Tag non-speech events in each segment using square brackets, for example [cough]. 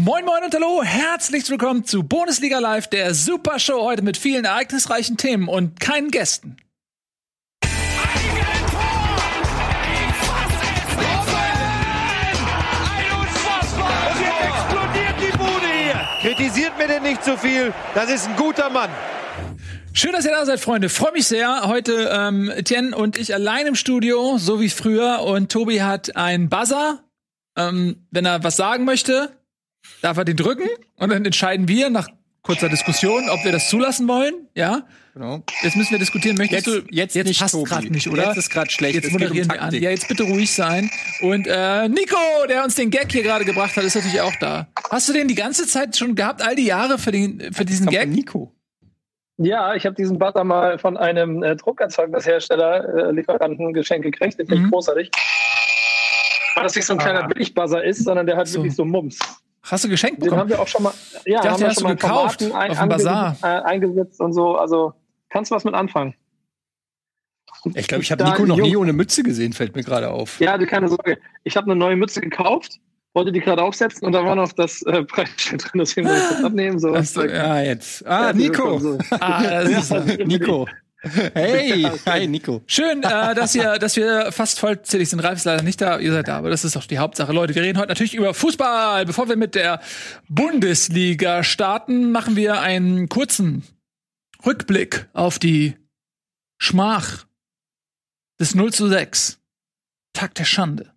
Moin Moin und Hallo, herzlich willkommen zu Bundesliga Live, der Super Show heute mit vielen ereignisreichen Themen und keinen Gästen. Kritisiert mir denn nicht zu viel. Das ist ein guter Mann. Schön, dass ihr da seid, Freunde. Freue mich sehr. Heute ähm, Etienne und ich allein im Studio, so wie früher. Und Tobi hat einen Buzzer. Ähm, wenn er was sagen möchte, darf er den drücken. Und dann entscheiden wir nach kurzer Diskussion, ob wir das zulassen wollen. Ja. Genau. Jetzt müssen wir diskutieren. Möchtest Jetzt- du jetzt jetzt nicht, passt gerade nicht, oder? Jetzt ist grad schlecht. Jetzt um moderieren wir an. Ja, jetzt bitte ruhig sein. Und äh, Nico, der uns den Gag hier gerade gebracht hat, ist natürlich auch da. Hast du den die ganze Zeit schon gehabt, all die Jahre für den für diesen Gag? von Nico. Ja, ich habe diesen Buzzer mal von einem äh, Druckerzeugnishersteller, äh, Lieferanten geschenkt gekriegt. Den finde Mhm. ich großartig. Weil das nicht so ein kleiner Billig-Buzzer ist, sondern der hat So. wirklich so Mums. Hast du geschenkt Den bekommen? haben wir auch schon mal, ja, dachte, haben wir schon mal gekauft Formaten auf dem Bazar. Äh, eingesetzt und so. Also kannst du was mit anfangen. Ich glaube, ich habe Nico noch Jung- nie ohne Mütze gesehen, fällt mir gerade auf. Ja, du keine Sorge. Ich habe eine neue Mütze gekauft, wollte die gerade aufsetzen und da war noch das äh, Preisschild drin, deswegen wollte ich das abnehmen. So. Ach so, ja. Ah, jetzt. Ah, Nico. Konsole. Ah, das ist, Nico. [laughs] Hey, hi, Nico. Schön, äh, dass, ihr, dass wir fast vollzählig sind. Ralf ist leider nicht da, ihr seid da, aber das ist doch die Hauptsache. Leute, wir reden heute natürlich über Fußball. Bevor wir mit der Bundesliga starten, machen wir einen kurzen Rückblick auf die Schmach des 0 zu 6. Tag der Schande.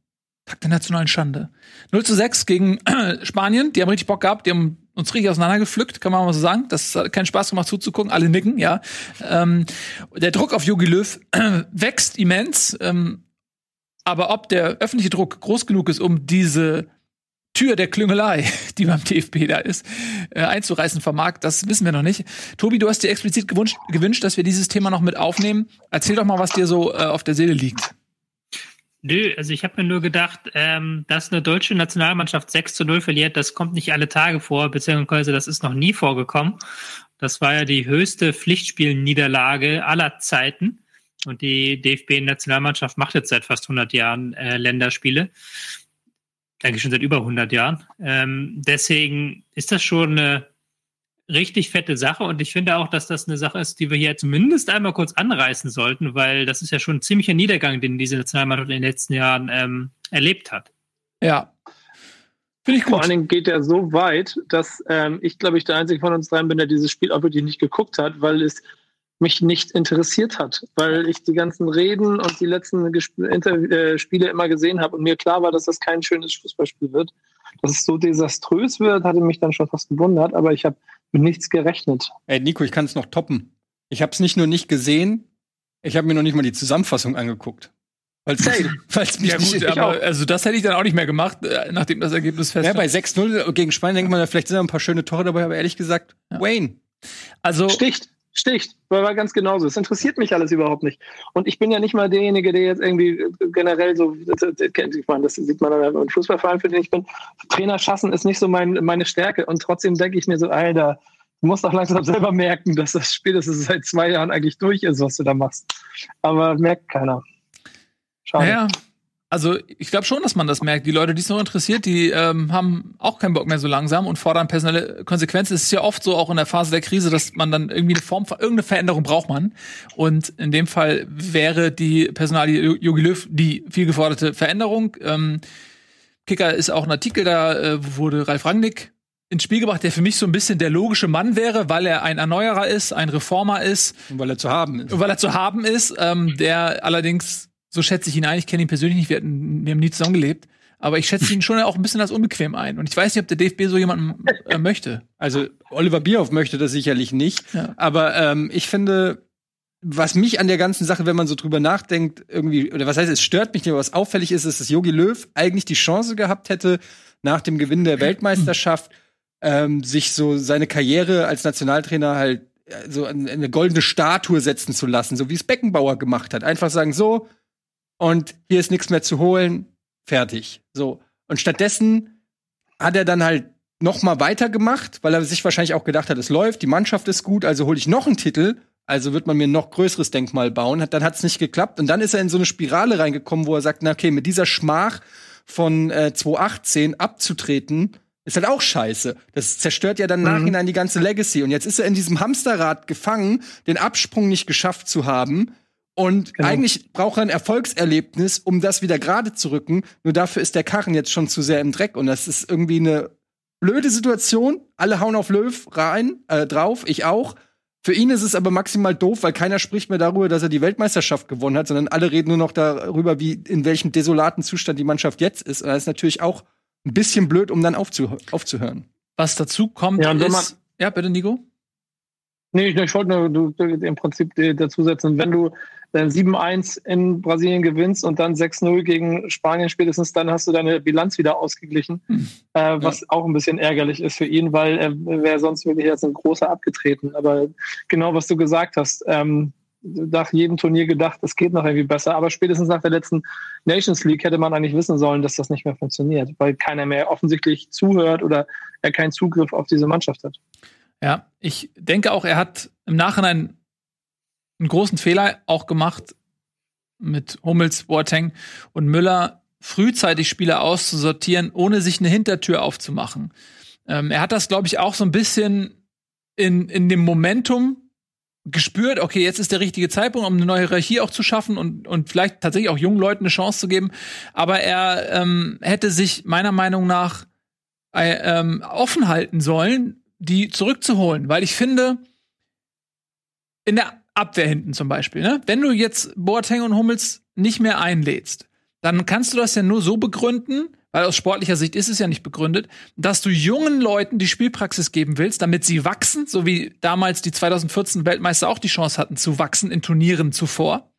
Tag der nationalen Schande. 0 zu 6 gegen [clears throat] Spanien. Die haben richtig Bock gehabt. Die haben uns richtig auseinandergepflückt, kann man mal so sagen. Das hat keinen Spaß gemacht zuzugucken. Alle nicken, ja. Ähm, der Druck auf Jogi Löw [clears throat] wächst immens. Ähm, aber ob der öffentliche Druck groß genug ist, um diese Tür der Klüngelei, [laughs] die beim DFB da ist, äh, einzureißen vermag, das wissen wir noch nicht. Tobi, du hast dir explizit gewünscht, gewünscht, dass wir dieses Thema noch mit aufnehmen. Erzähl doch mal, was dir so äh, auf der Seele liegt. Nö, also ich habe mir nur gedacht, ähm, dass eine deutsche Nationalmannschaft 6 zu 0 verliert, das kommt nicht alle Tage vor, beziehungsweise das ist noch nie vorgekommen. Das war ja die höchste Pflichtspielniederlage aller Zeiten. Und die DFB-Nationalmannschaft macht jetzt seit fast 100 Jahren äh, Länderspiele. Eigentlich schon seit über 100 Jahren. Ähm, deswegen ist das schon eine richtig fette Sache und ich finde auch, dass das eine Sache ist, die wir hier zumindest einmal kurz anreißen sollten, weil das ist ja schon ein ziemlicher Niedergang, den diese Nationalmannschaft in den letzten Jahren ähm, erlebt hat. Ja. Finde ich Vor gut. allen Dingen geht er so weit, dass ähm, ich, glaube ich, der Einzige von uns dreien bin, der dieses Spiel auch wirklich nicht geguckt hat, weil es mich nicht interessiert hat, weil ich die ganzen Reden und die letzten Gesp Inter äh, Spiele immer gesehen habe und mir klar war, dass das kein schönes Fußballspiel wird. Dass es so desaströs wird, hatte mich dann schon fast gewundert, aber ich habe mit nichts gerechnet. Ey, Nico, ich kann es noch toppen. Ich habe es nicht nur nicht gesehen, ich habe mir noch nicht mal die Zusammenfassung angeguckt. Weil's Hey. mich, weil's mich Ja gut, nicht, aber also das hätte ich dann auch nicht mehr gemacht, äh, nachdem das Ergebnis fest ja, bei 6-0 gegen Spanien denkt man, vielleicht sind da ein paar schöne Tore dabei, aber ehrlich gesagt, Ja. Wayne. Also Sticht, sticht, war war ganz genauso. Es interessiert mich alles überhaupt nicht. Und ich bin ja nicht mal derjenige, der jetzt irgendwie äh, generell so, ich meine, das sieht man im Fußballverein, für den ich bin. Trainer schassen ist nicht so mein, meine Stärke. Und trotzdem denke ich mir so, Alter, du musst doch langsam selber merken, dass das spätestens seit zwei Jahren eigentlich durch ist, was du da machst. Aber merkt keiner. Schade. Naja, also ich glaube schon, dass man das merkt. Die Leute, die es noch interessiert, die ähm, haben auch keinen Bock mehr so langsam und fordern personelle Konsequenzen. Es ist ja oft so, auch in der Phase der Krise, dass man dann irgendwie eine Form, irgendeine Veränderung braucht man. Und in dem Fall wäre die Personalie Jogi Löw die viel geforderte Veränderung. Ähm, Kicker ist auch ein Artikel, da äh, wurde Ralf Rangnick ins Spiel gebracht, der für mich so ein bisschen der logische Mann wäre, weil er ein Erneuerer ist, ein Reformer ist, Und weil er zu haben ist. weil er zu haben ist, ähm, der allerdings, so schätze ich ihn ein, ich kenne ihn persönlich nicht, wir, hatten, wir haben nie zusammengelebt, aber ich schätze ihn schon auch ein bisschen als unbequem ein. Und ich weiß nicht, ob der DFB so jemanden äh, möchte. Also Oliver Bierhoff möchte das sicherlich nicht. Ja. Aber ähm, ich finde, was mich an der ganzen Sache, wenn man so drüber nachdenkt, irgendwie, oder was heißt, es stört mich nicht, aber was auffällig ist, ist, dass Jogi Löw eigentlich die Chance gehabt hätte, nach dem Gewinn der Weltmeisterschaft ähm, sich so seine Karriere als Nationaltrainer halt äh, so eine goldene Statue setzen zu lassen, so wie es Beckenbauer gemacht hat. Einfach sagen, so, und hier ist nichts mehr zu holen, fertig. So. Und stattdessen hat er dann halt noch mal weitergemacht, weil er sich wahrscheinlich auch gedacht hat, es läuft, die Mannschaft ist gut, also hole ich noch einen Titel, also wird man mir ein noch größeres Denkmal bauen. Hat, dann hat es nicht geklappt und dann ist er in so eine Spirale reingekommen, wo er sagt, na okay, mit dieser Schmach von äh, 2018 abzutreten, Ist halt auch scheiße. Das zerstört ja dann mhm. nachhinein die ganze Legacy. Und jetzt ist er in diesem Hamsterrad gefangen, den Absprung nicht geschafft zu haben. Und genau. eigentlich braucht er ein Erfolgserlebnis, um das wieder gerade zu rücken. Nur dafür ist der Karren jetzt schon zu sehr im Dreck. Und das ist irgendwie eine blöde Situation. Alle hauen auf Löw rein, äh, drauf, ich auch. Für ihn ist es aber maximal doof, weil keiner spricht mehr darüber, dass er die Weltmeisterschaft gewonnen hat, sondern alle reden nur noch darüber, wie in welchem desolaten Zustand die Mannschaft jetzt ist. Und das ist natürlich auch ein bisschen blöd, um dann aufzuh aufzuhören. Was dazu kommt, ja, ist. Ja, bitte, Nico. Nee, ich, ich wollte nur du, im Prinzip dazusetzen, wenn du äh, 7-1 in Brasilien gewinnst und dann 6-0 gegen Spanien spätestens, dann hast du deine Bilanz wieder ausgeglichen, hm. äh, was ja. auch ein bisschen ärgerlich ist für ihn, weil er wäre sonst wirklich jetzt ein großer abgetreten. Aber genau, was du gesagt hast, ähm, nach jedem Turnier gedacht, es geht noch irgendwie besser. Aber spätestens nach der letzten Nations League hätte man eigentlich wissen sollen, dass das nicht mehr funktioniert, weil keiner mehr offensichtlich zuhört oder er keinen Zugriff auf diese Mannschaft hat. Ja, ich denke auch, er hat im Nachhinein einen großen Fehler auch gemacht mit Hummels, Boateng und Müller, frühzeitig Spieler auszusortieren, ohne sich eine Hintertür aufzumachen. Ähm, er hat das, glaube ich, auch so ein bisschen in, in dem Momentum gespürt, okay, jetzt ist der richtige Zeitpunkt, um eine neue Hierarchie auch zu schaffen und, und vielleicht tatsächlich auch jungen Leuten eine Chance zu geben. Aber er ähm, hätte sich meiner Meinung nach äh, ähm, offen halten sollen, die zurückzuholen, weil ich finde, in der Abwehr hinten zum Beispiel, ne? Wenn du jetzt Boateng und Hummels nicht mehr einlädst, dann kannst du das ja nur so begründen, weil aus sportlicher Sicht ist es ja nicht begründet, dass du jungen Leuten die Spielpraxis geben willst, damit sie wachsen, so wie damals die 2014 Weltmeister auch die Chance hatten zu wachsen in Turnieren zuvor.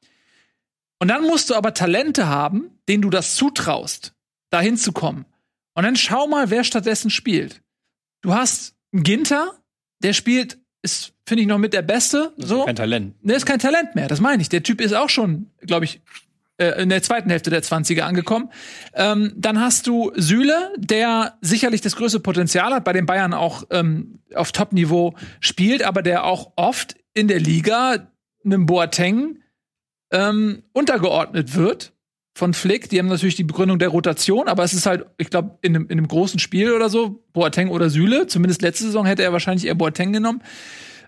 Und dann musst du aber Talente haben, denen du das zutraust, dahin zu kommen. Und dann schau mal, wer stattdessen spielt. Du hast einen Ginter, der spielt, ist, finde ich, noch mit der Beste. So. ist kein Talent. Der ist kein Talent mehr, das meine ich. Der Typ ist auch schon, glaube ich, äh, in der zweiten Hälfte der 20er angekommen. Ähm, dann hast du Süle, der sicherlich das größte Potenzial hat, bei den Bayern auch ähm, auf Top-Niveau spielt, aber der auch oft in der Liga einem Boateng ähm, untergeordnet wird von Flick. Die haben natürlich die Begründung der Rotation, aber es ist halt, ich glaube, in einem, in einem großen Spiel oder so, Boateng oder Süle, zumindest letzte Saison hätte er wahrscheinlich eher Boateng genommen.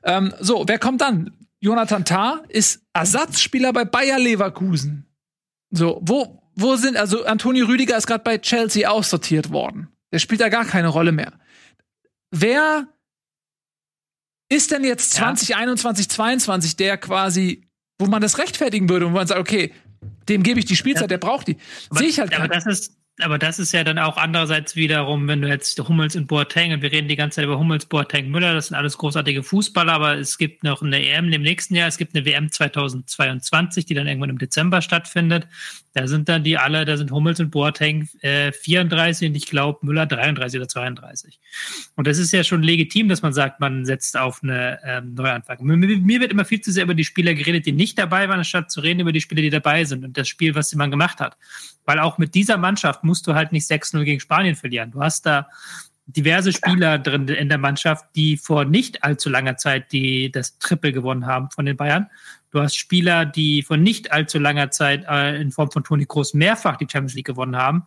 Ähm, so, wer kommt dann? Jonathan Tah ist Ersatzspieler bei Bayer Leverkusen. So, wo, wo sind, also Antonio Rüdiger ist gerade bei Chelsea aussortiert worden. Der spielt da gar keine Rolle mehr. Wer ist denn jetzt 2021, ja. 22 der quasi, wo man das rechtfertigen würde und wo man sagt, okay, dem gebe ich die Spielzeit, ja. der braucht die. Sehe ich halt aber das ist aber das ist ja dann auch andererseits wiederum, wenn du jetzt Hummels und Boateng, und wir reden die ganze Zeit über Hummels, Boateng, Müller, das sind alles großartige Fußballer, aber es gibt noch eine EM im nächsten Jahr, es gibt eine WM 2022, die dann irgendwann im Dezember stattfindet. Da sind dann die alle, da sind Hummels und Boateng äh, 34 und ich glaube Müller 33 oder 32. Und das ist ja schon legitim, dass man sagt, man setzt auf eine ähm, Neuanfang. Mir, mir wird immer viel zu sehr über die Spieler geredet, die nicht dabei waren, anstatt zu reden über die Spieler, die dabei sind und das Spiel, was man gemacht hat. Weil auch mit dieser Mannschaft musst du halt nicht 6-0 gegen Spanien verlieren. Du hast da diverse Spieler drin in der Mannschaft, die vor nicht allzu langer Zeit die das Triple gewonnen haben von den Bayern. Du hast Spieler, die vor nicht allzu langer Zeit äh, in Form von Toni Kroos mehrfach die Champions League gewonnen haben.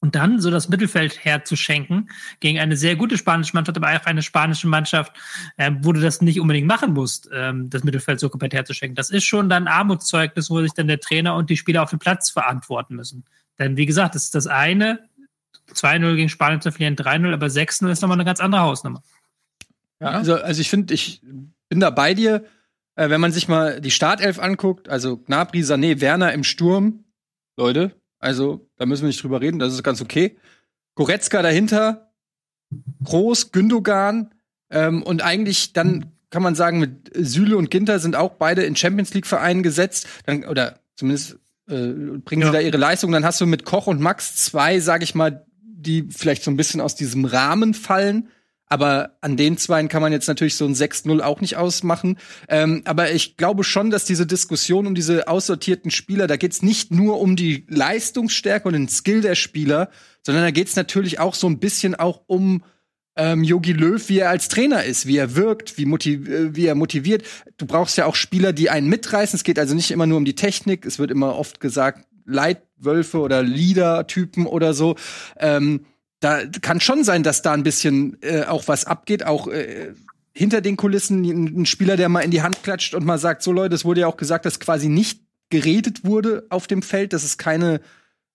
Und dann so das Mittelfeld herzuschenken gegen eine sehr gute spanische Mannschaft, aber auch eine spanische Mannschaft, äh, wo du das nicht unbedingt machen musst, ähm, das Mittelfeld so komplett herzuschenken. Das ist schon dann Armutszeugnis, wo sich dann der Trainer und die Spieler auf dem Platz verantworten müssen. Denn wie gesagt, das ist das eine, 2-0 gegen Spanien zu verlieren, 3-0, aber 6-0 ist nochmal eine ganz andere Hausnummer. Ja, also, also ich finde, ich bin da bei dir. Äh, wenn man sich mal die Startelf anguckt, also Gnabry, Sané, Werner im Sturm, Leute, also da müssen wir nicht drüber reden, das ist ganz okay. Goretzka dahinter, Groß, Gündogan ähm, und eigentlich dann kann man sagen, mit Süle und Ginter sind auch beide in Champions League Vereinen gesetzt, dann, oder zumindest äh, bringen ja. sie da ihre Leistung. Dann hast du mit Koch und Max zwei, sag ich mal, die vielleicht so ein bisschen aus diesem Rahmen fallen. Aber an den zweien kann man jetzt natürlich so ein 6-0 auch nicht ausmachen. Ähm, aber ich glaube schon, dass diese Diskussion um diese aussortierten Spieler, da geht's nicht nur um die Leistungsstärke und den Skill der Spieler, sondern da geht's natürlich auch so ein bisschen auch um ähm, Yogi Löw, wie er als Trainer ist, wie er wirkt, wie, äh, wie er motiviert. Du brauchst ja auch Spieler, die einen mitreißen. Es geht also nicht immer nur um die Technik. Es wird immer oft gesagt, Leitwölfe oder Leader-Typen oder so. Ähm, da kann schon sein, dass da ein bisschen äh, auch was abgeht, auch äh, hinter den Kulissen ein Spieler, der mal in die Hand klatscht und mal sagt, so Leute, es wurde ja auch gesagt, dass quasi nicht geredet wurde auf dem Feld, dass es keine,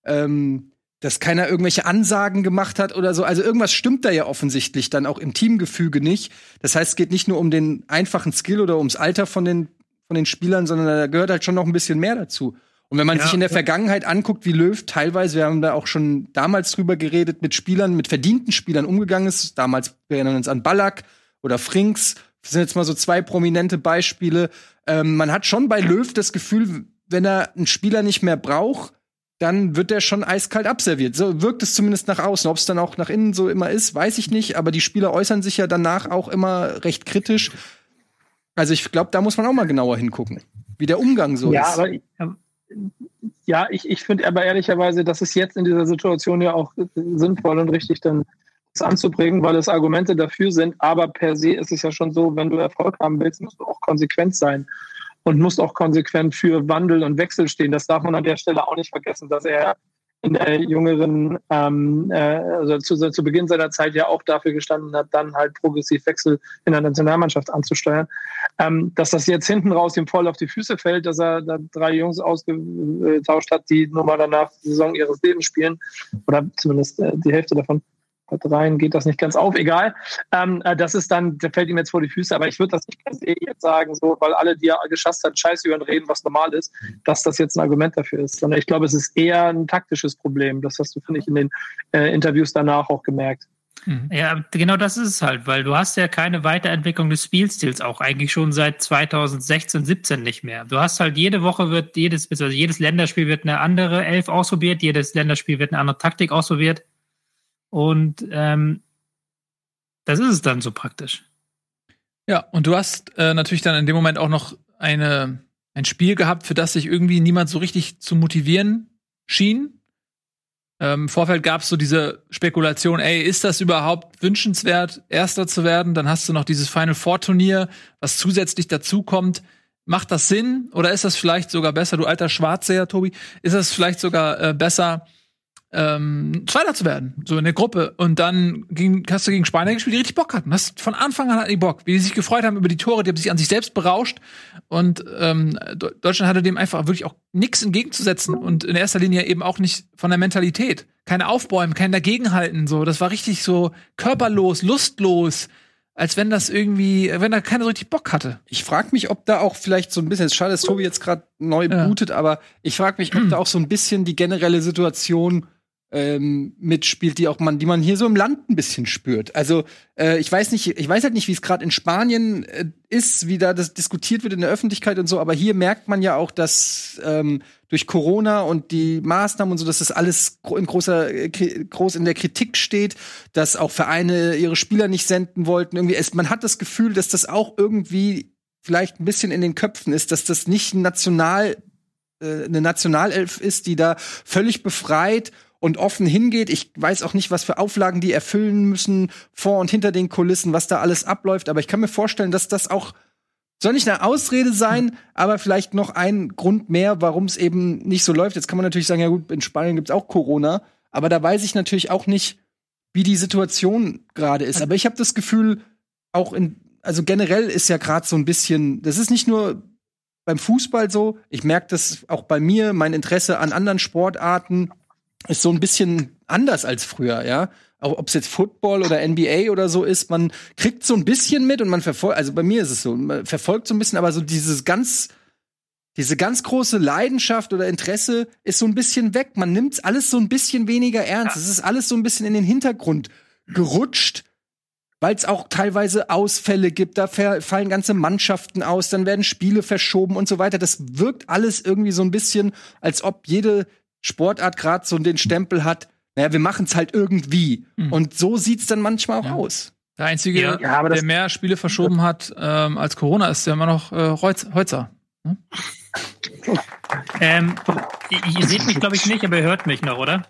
ähm, dass keiner irgendwelche Ansagen gemacht hat oder so. Also irgendwas stimmt da ja offensichtlich dann auch im Teamgefüge nicht. Das heißt, es geht nicht nur um den einfachen Skill oder ums Alter von den, von den Spielern, sondern da gehört halt schon noch ein bisschen mehr dazu. Und wenn man ja, sich in der Vergangenheit anguckt, wie Löw teilweise, wir haben da auch schon damals drüber geredet, mit Spielern, mit verdienten Spielern umgegangen ist. Damals, wir erinnern uns an Ballack oder Frings, das sind jetzt mal so zwei prominente Beispiele. Ähm, man hat schon bei Löw das Gefühl, wenn er einen Spieler nicht mehr braucht, dann wird er schon eiskalt abserviert. So wirkt es zumindest nach außen. Ob es dann auch nach innen so immer ist, weiß ich nicht. Aber die Spieler äußern sich ja danach auch immer recht kritisch. Also ich glaube, da muss man auch mal genauer hingucken, wie der Umgang so ja, ist. Aber, ja, ich, ich finde aber ehrlicherweise, dass es jetzt in dieser Situation ja auch sinnvoll und richtig dann das anzubringen, weil es Argumente dafür sind. Aber per se ist es ja schon so, wenn du Erfolg haben willst, musst du auch konsequent sein und musst auch konsequent für Wandel und Wechsel stehen. Das darf man an der Stelle auch nicht vergessen, dass er in der jüngeren, ähm, äh, also zu, zu Beginn seiner Zeit ja auch dafür gestanden hat, dann halt progressiv Wechsel in der Nationalmannschaft anzusteuern. Ähm, dass das jetzt hinten raus ihm voll auf die Füße fällt, dass er da drei Jungs ausgetauscht hat, die nun mal danach die Saison ihres Lebens spielen, oder zumindest äh, die Hälfte davon, rein geht das nicht ganz auf, egal. Ähm, äh, das ist dann, der fällt ihm jetzt vor die Füße, aber ich würde das nicht per se jetzt sagen, so, weil alle, die er geschasst hat, scheiße über ihn reden, was normal ist, dass das jetzt ein Argument dafür ist. Sondern ich glaube, es ist eher ein taktisches Problem. Das hast du, finde ich, in den äh, Interviews danach auch gemerkt. Mhm. Ja, genau das ist es halt, weil du hast ja keine Weiterentwicklung des Spielstils auch eigentlich schon seit 2016, 17 nicht mehr. Du hast halt jede Woche wird jedes, also jedes Länderspiel wird eine andere Elf ausprobiert, jedes Länderspiel wird eine andere Taktik ausprobiert. Und ähm, das ist es dann so praktisch. Ja, und du hast äh, natürlich dann in dem Moment auch noch eine, ein Spiel gehabt, für das sich irgendwie niemand so richtig zu motivieren schien. Ähm, Im Vorfeld gab es so diese Spekulation, ey, ist das überhaupt wünschenswert, Erster zu werden? Dann hast du noch dieses Final Four Turnier, was zusätzlich dazukommt. Macht das Sinn? Oder ist das vielleicht sogar besser, du alter Schwarzer, Tobi, ist das vielleicht sogar äh, besser, ähm, Zweiter zu werden, so in der Gruppe. Und dann ging, hast du gegen Spanien gespielt, die richtig Bock hatten. Hast von Anfang an hatten die Bock, wie die sich gefreut haben über die Tore, die haben sich an sich selbst berauscht. Und ähm, Deutschland hatte dem einfach wirklich auch nichts entgegenzusetzen und in erster Linie eben auch nicht von der Mentalität. Keine Aufbäumen, kein Dagegenhalten. So, das war richtig so körperlos, lustlos als wenn das irgendwie, wenn da keiner so richtig Bock hatte. Ich frage mich, ob da auch vielleicht so ein bisschen, schade, dass Tobi jetzt gerade neu ja. bootet, aber ich frage mich, ob da auch so ein bisschen die generelle Situation ähm, mitspielt, die auch man, die man hier so im Land ein bisschen spürt. Also äh, ich weiß nicht, ich weiß halt nicht, wie es gerade in Spanien äh, ist, wie da das diskutiert wird in der Öffentlichkeit und so, aber hier merkt man ja auch, dass ähm, durch Corona und die Maßnahmen und so, dass das alles in großer äh, groß in der Kritik steht, dass auch Vereine ihre Spieler nicht senden wollten. Irgendwie, es, man hat das Gefühl, dass das auch irgendwie vielleicht ein bisschen in den Köpfen ist, dass das nicht national äh, eine Nationalelf ist, die da völlig befreit und offen hingeht. Ich weiß auch nicht, was für Auflagen die erfüllen müssen, vor und hinter den Kulissen, was da alles abläuft. Aber ich kann mir vorstellen, dass das auch soll nicht eine Ausrede sein, aber vielleicht noch ein Grund mehr, warum es eben nicht so läuft. Jetzt kann man natürlich sagen, ja gut, in Spanien gibt's auch Corona, aber da weiß ich natürlich auch nicht, wie die Situation gerade ist. Aber ich habe das Gefühl, auch in, also generell ist ja gerade so ein bisschen, das ist nicht nur beim Fußball so, ich merke das auch bei mir, mein Interesse an anderen Sportarten ist so ein bisschen anders als früher, ja. Ob es jetzt Football oder NBA oder so ist, man kriegt so ein bisschen mit und man verfolgt, also bei mir ist es so, man verfolgt so ein bisschen, aber so dieses ganz, diese ganz große Leidenschaft oder Interesse ist so ein bisschen weg. Man nimmt alles so ein bisschen weniger ernst. Es ist alles so ein bisschen in den Hintergrund gerutscht, weil es auch teilweise Ausfälle gibt. Da fallen ganze Mannschaften aus, dann werden Spiele verschoben und so weiter. Das wirkt alles irgendwie so ein bisschen, als ob jede Sportart gerade so den Stempel hat, naja, wir machen es halt irgendwie. Mhm. Und so sieht es dann manchmal auch ja. aus. Der Einzige, ja, der mehr Spiele verschoben hat ähm, als Corona, ist ja immer noch äh, Heutzer. Hm? [laughs] ähm, ihr seht mich, glaube ich, nicht, aber ihr hört mich noch, oder?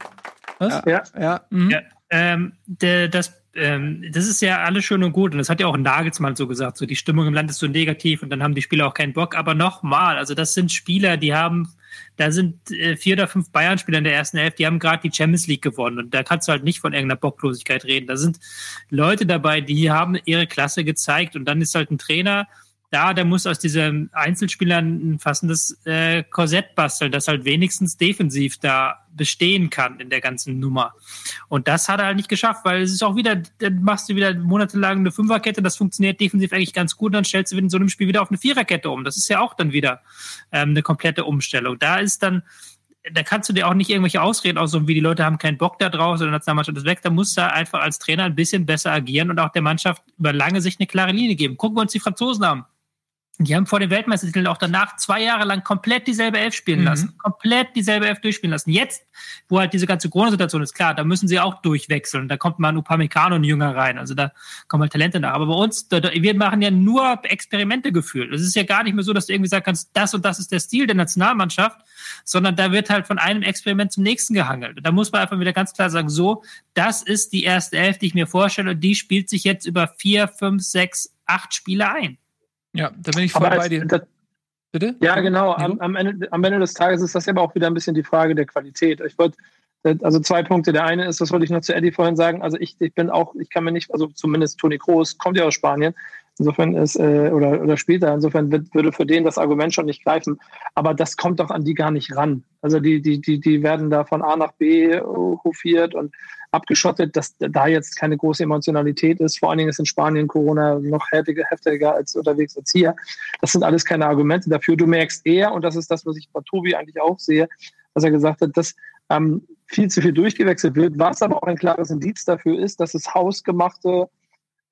Was? Ja, ja. Mhm. ja ähm, der, das ähm, das ist ja alles schön und gut. Und das hat ja auch Nagelsmann so gesagt. So, die Stimmung im Land ist so negativ und dann haben die Spieler auch keinen Bock. Aber nochmal, also das sind Spieler, die haben, da sind äh, vier oder fünf Bayern-Spieler in der ersten Hälfte, die haben gerade die Champions League gewonnen. Und da kannst du halt nicht von irgendeiner Bocklosigkeit reden. Da sind Leute dabei, die haben ihre Klasse gezeigt. Und dann ist halt ein Trainer, da, der muss aus diesen Einzelspielern ein fassendes äh, Korsett basteln, das halt wenigstens defensiv da bestehen kann in der ganzen Nummer. Und das hat er halt nicht geschafft, weil es ist auch wieder, dann machst du wieder monatelang eine Fünferkette, das funktioniert defensiv eigentlich ganz gut, dann stellst du in so einem Spiel wieder auf eine Viererkette um. Das ist ja auch dann wieder ähm, eine komplette Umstellung. Da ist dann, da kannst du dir auch nicht irgendwelche Ausreden aussuchen, wie die Leute haben keinen Bock da drauf, sondern Nationalmannschaft ist weg. Da musst du einfach als Trainer ein bisschen besser agieren und auch der Mannschaft über lange Sicht eine klare Linie geben. Gucken wir uns die Franzosen an. Die haben vor dem Weltmeistertitel auch danach zwei Jahre lang komplett dieselbe Elf spielen mhm. lassen. Komplett dieselbe Elf durchspielen lassen. Jetzt, wo halt diese ganze Corona-Situation ist, klar, da müssen sie auch durchwechseln. Da kommt mal ein Upamecano und ein Jünger rein. Also da kommen halt Talente nach. Aber bei uns, da, wir machen ja nur Experimente gefühlt. Es ist ja gar nicht mehr so, dass du irgendwie sagen kannst, das und das ist der Stil der Nationalmannschaft, sondern da wird halt von einem Experiment zum nächsten gehangelt. Da muss man einfach wieder ganz klar sagen, so, das ist die erste Elf, die ich mir vorstelle und die spielt sich jetzt über vier, fünf, sechs, acht Spiele ein. Ja, da bin ich voll bei dir. Das, Bitte? Ja, genau. Am, am, Ende, am Ende des Tages ist das aber auch wieder ein bisschen die Frage der Qualität. Ich wollte, also zwei Punkte. Der eine ist, das wollte ich noch zu Eddie vorhin sagen. Also ich, ich bin auch, ich kann mir nicht, also zumindest Toni Kroos kommt ja aus Spanien. Insofern ist, äh, oder, oder später, insofern wird, würde für den das Argument schon nicht greifen. Aber das kommt doch an die gar nicht ran. Also die, die, die, die werden da von A nach B hofiert und abgeschottet, dass da jetzt keine große Emotionalität ist. Vor allen Dingen ist in Spanien Corona noch heftiger, heftiger als unterwegs als hier. Das sind alles keine Argumente dafür. Du merkst eher, und das ist das, was ich bei Tobi eigentlich auch sehe, dass er gesagt hat, dass ähm, viel zu viel durchgewechselt wird, was aber auch ein klares Indiz dafür ist, dass es hausgemachte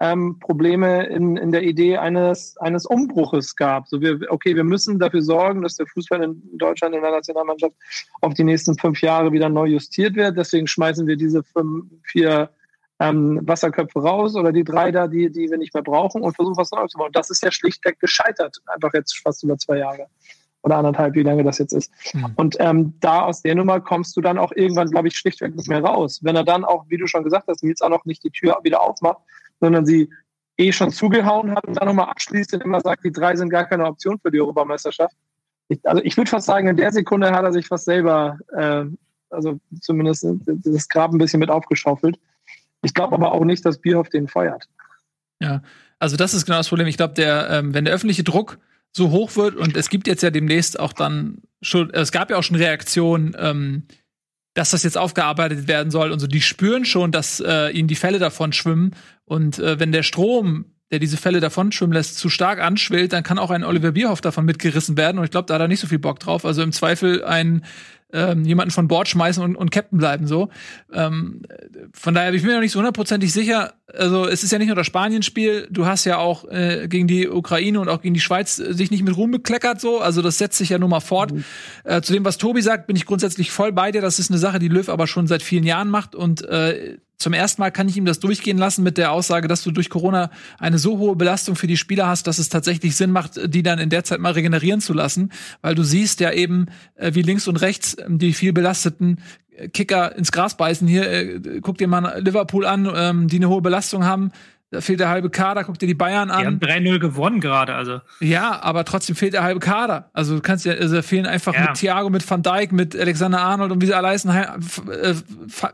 ähm, Probleme in, in der Idee eines, eines Umbruches gab. So wir, okay, wir müssen dafür sorgen, dass der Fußball in Deutschland in der Nationalmannschaft auf die nächsten fünf Jahre wieder neu justiert wird. Deswegen schmeißen wir diese fünf, vier ähm, Wasserköpfe raus oder die drei da, die, die wir nicht mehr brauchen und versuchen was Neues zu bauen. Das ist ja schlichtweg gescheitert, einfach jetzt fast über zwei Jahre oder anderthalb, wie lange das jetzt ist. Mhm. Und ähm, da aus der Nummer kommst du dann auch irgendwann, glaube ich, schlichtweg nicht mehr raus. Wenn er dann auch, wie du schon gesagt hast, jetzt auch noch nicht die Tür wieder aufmacht, sondern sie eh schon zugehauen hat und dann nochmal abschließt und immer sagt, die drei sind gar keine Option für die Europameisterschaft. Ich, also ich würde fast sagen, in der Sekunde hat er sich fast selber, äh, also zumindest das Grab ein bisschen mit aufgeschaufelt. Ich glaube aber auch nicht, dass Bierhoff den feuert. Ja, also das ist genau das Problem. Ich glaube, der, ähm, wenn der öffentliche Druck so hoch wird und es gibt jetzt ja demnächst auch dann schon, es gab ja auch schon Reaktionen, ähm, dass das jetzt aufgearbeitet werden soll und so, die spüren schon, dass äh, ihnen die Fälle davon schwimmen. Und äh, wenn der Strom, der diese Fälle davon schwimmen lässt, zu stark anschwillt, dann kann auch ein Oliver Bierhoff davon mitgerissen werden. Und ich glaube, da hat er nicht so viel Bock drauf. Also im Zweifel ein ähm, jemanden von Bord schmeißen und, und Captain bleiben so. Ähm, von daher bin ich mir noch nicht so hundertprozentig sicher. Also es ist ja nicht nur das Spanien-Spiel, du hast ja auch äh, gegen die Ukraine und auch gegen die Schweiz äh, sich nicht mit Ruhm bekleckert so. Also das setzt sich ja nun mal fort. Mhm. Äh, zu dem, was Tobi sagt, bin ich grundsätzlich voll bei dir. Das ist eine Sache, die Löw aber schon seit vielen Jahren macht und äh, zum ersten Mal kann ich ihm das durchgehen lassen mit der Aussage, dass du durch Corona eine so hohe Belastung für die Spieler hast, dass es tatsächlich Sinn macht, die dann in der Zeit mal regenerieren zu lassen, weil du siehst ja eben, äh, wie links und rechts ähm, die viel belasteten Kicker ins Gras beißen. Hier, äh, guck dir mal Liverpool an, ähm, die eine hohe Belastung haben. Da fehlt der halbe Kader, guck dir die Bayern an. Die haben 3-0 gewonnen gerade, also. Ja, aber trotzdem fehlt der halbe Kader. Also du kannst ja, also fehlen einfach ja. mit Thiago, mit Van Dijk, mit Alexander Arnold und wie sie alle heißen, äh,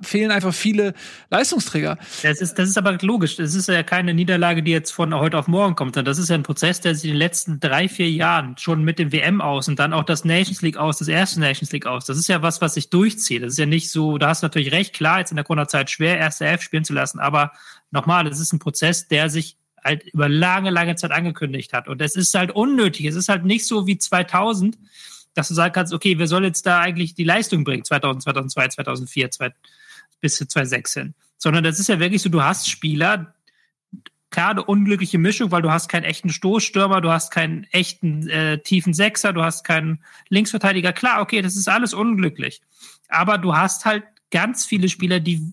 fehlen einfach viele Leistungsträger. Das ist, das ist aber logisch. Das ist ja keine Niederlage, die jetzt von heute auf morgen kommt. Das ist ja ein Prozess, der sich in den letzten drei, vier Jahren schon mit dem WM aus und dann auch das Nations League aus, das erste Nations League aus. Das ist ja was, was sich durchzieht. Das ist ja nicht so, da hast du natürlich recht, klar, jetzt in der Corona-Zeit schwer, erste Elf spielen zu lassen, aber nochmal, das ist ein Prozess, der sich halt über lange, lange Zeit angekündigt hat. Und es ist halt unnötig. Es ist halt nicht so wie 2000, dass du sagen kannst, okay, wer soll jetzt da eigentlich die Leistung bringen? 2000, 2002, 2004, 2000, bis zu 2016. Sondern das ist ja wirklich so, du hast Spieler, klar, eine unglückliche Mischung, weil du hast keinen echten Stoßstürmer, du hast keinen echten äh, tiefen Sechser, du hast keinen Linksverteidiger. Klar, okay, das ist alles unglücklich. Aber du hast halt ganz viele Spieler, die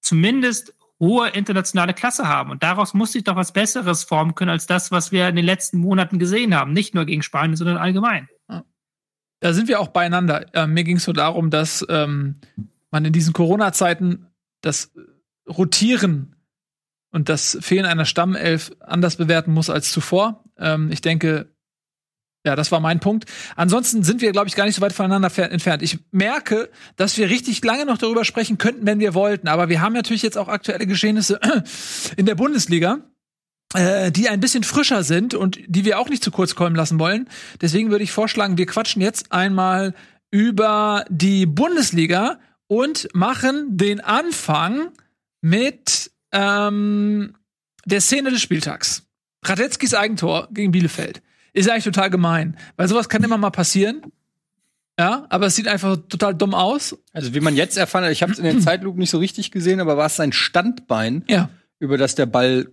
zumindest hohe internationale Klasse haben. Und daraus muss sich doch was Besseres formen können als das, was wir in den letzten Monaten gesehen haben. Nicht nur gegen Spanien, sondern allgemein. Da sind wir auch beieinander. Äh, mir ging es so darum, dass ähm, man in diesen Corona-Zeiten das Rotieren und das Fehlen einer Stammelf anders bewerten muss als zuvor. Ähm, ich denke, ja, das war mein Punkt. Ansonsten sind wir, glaube ich, gar nicht so weit voneinander entfernt. Ich merke, dass wir richtig lange noch darüber sprechen könnten, wenn wir wollten. Aber wir haben natürlich jetzt auch aktuelle Geschehnisse [clears throat] in der Bundesliga, äh, die ein bisschen frischer sind und die wir auch nicht zu kurz kommen lassen wollen. Deswegen würde ich vorschlagen, wir quatschen jetzt einmal über die Bundesliga und machen den Anfang mit ähm, der Szene des Spieltags. Radetzkis Eigentor gegen Bielefeld. Ist eigentlich total gemein, weil sowas kann immer mal passieren. Ja, aber es sieht einfach total dumm aus. Also wie man jetzt erfahren hat, ich habe es in den [clears throat] Zeitlupen nicht so richtig gesehen, aber war es sein Standbein, ja. über das der Ball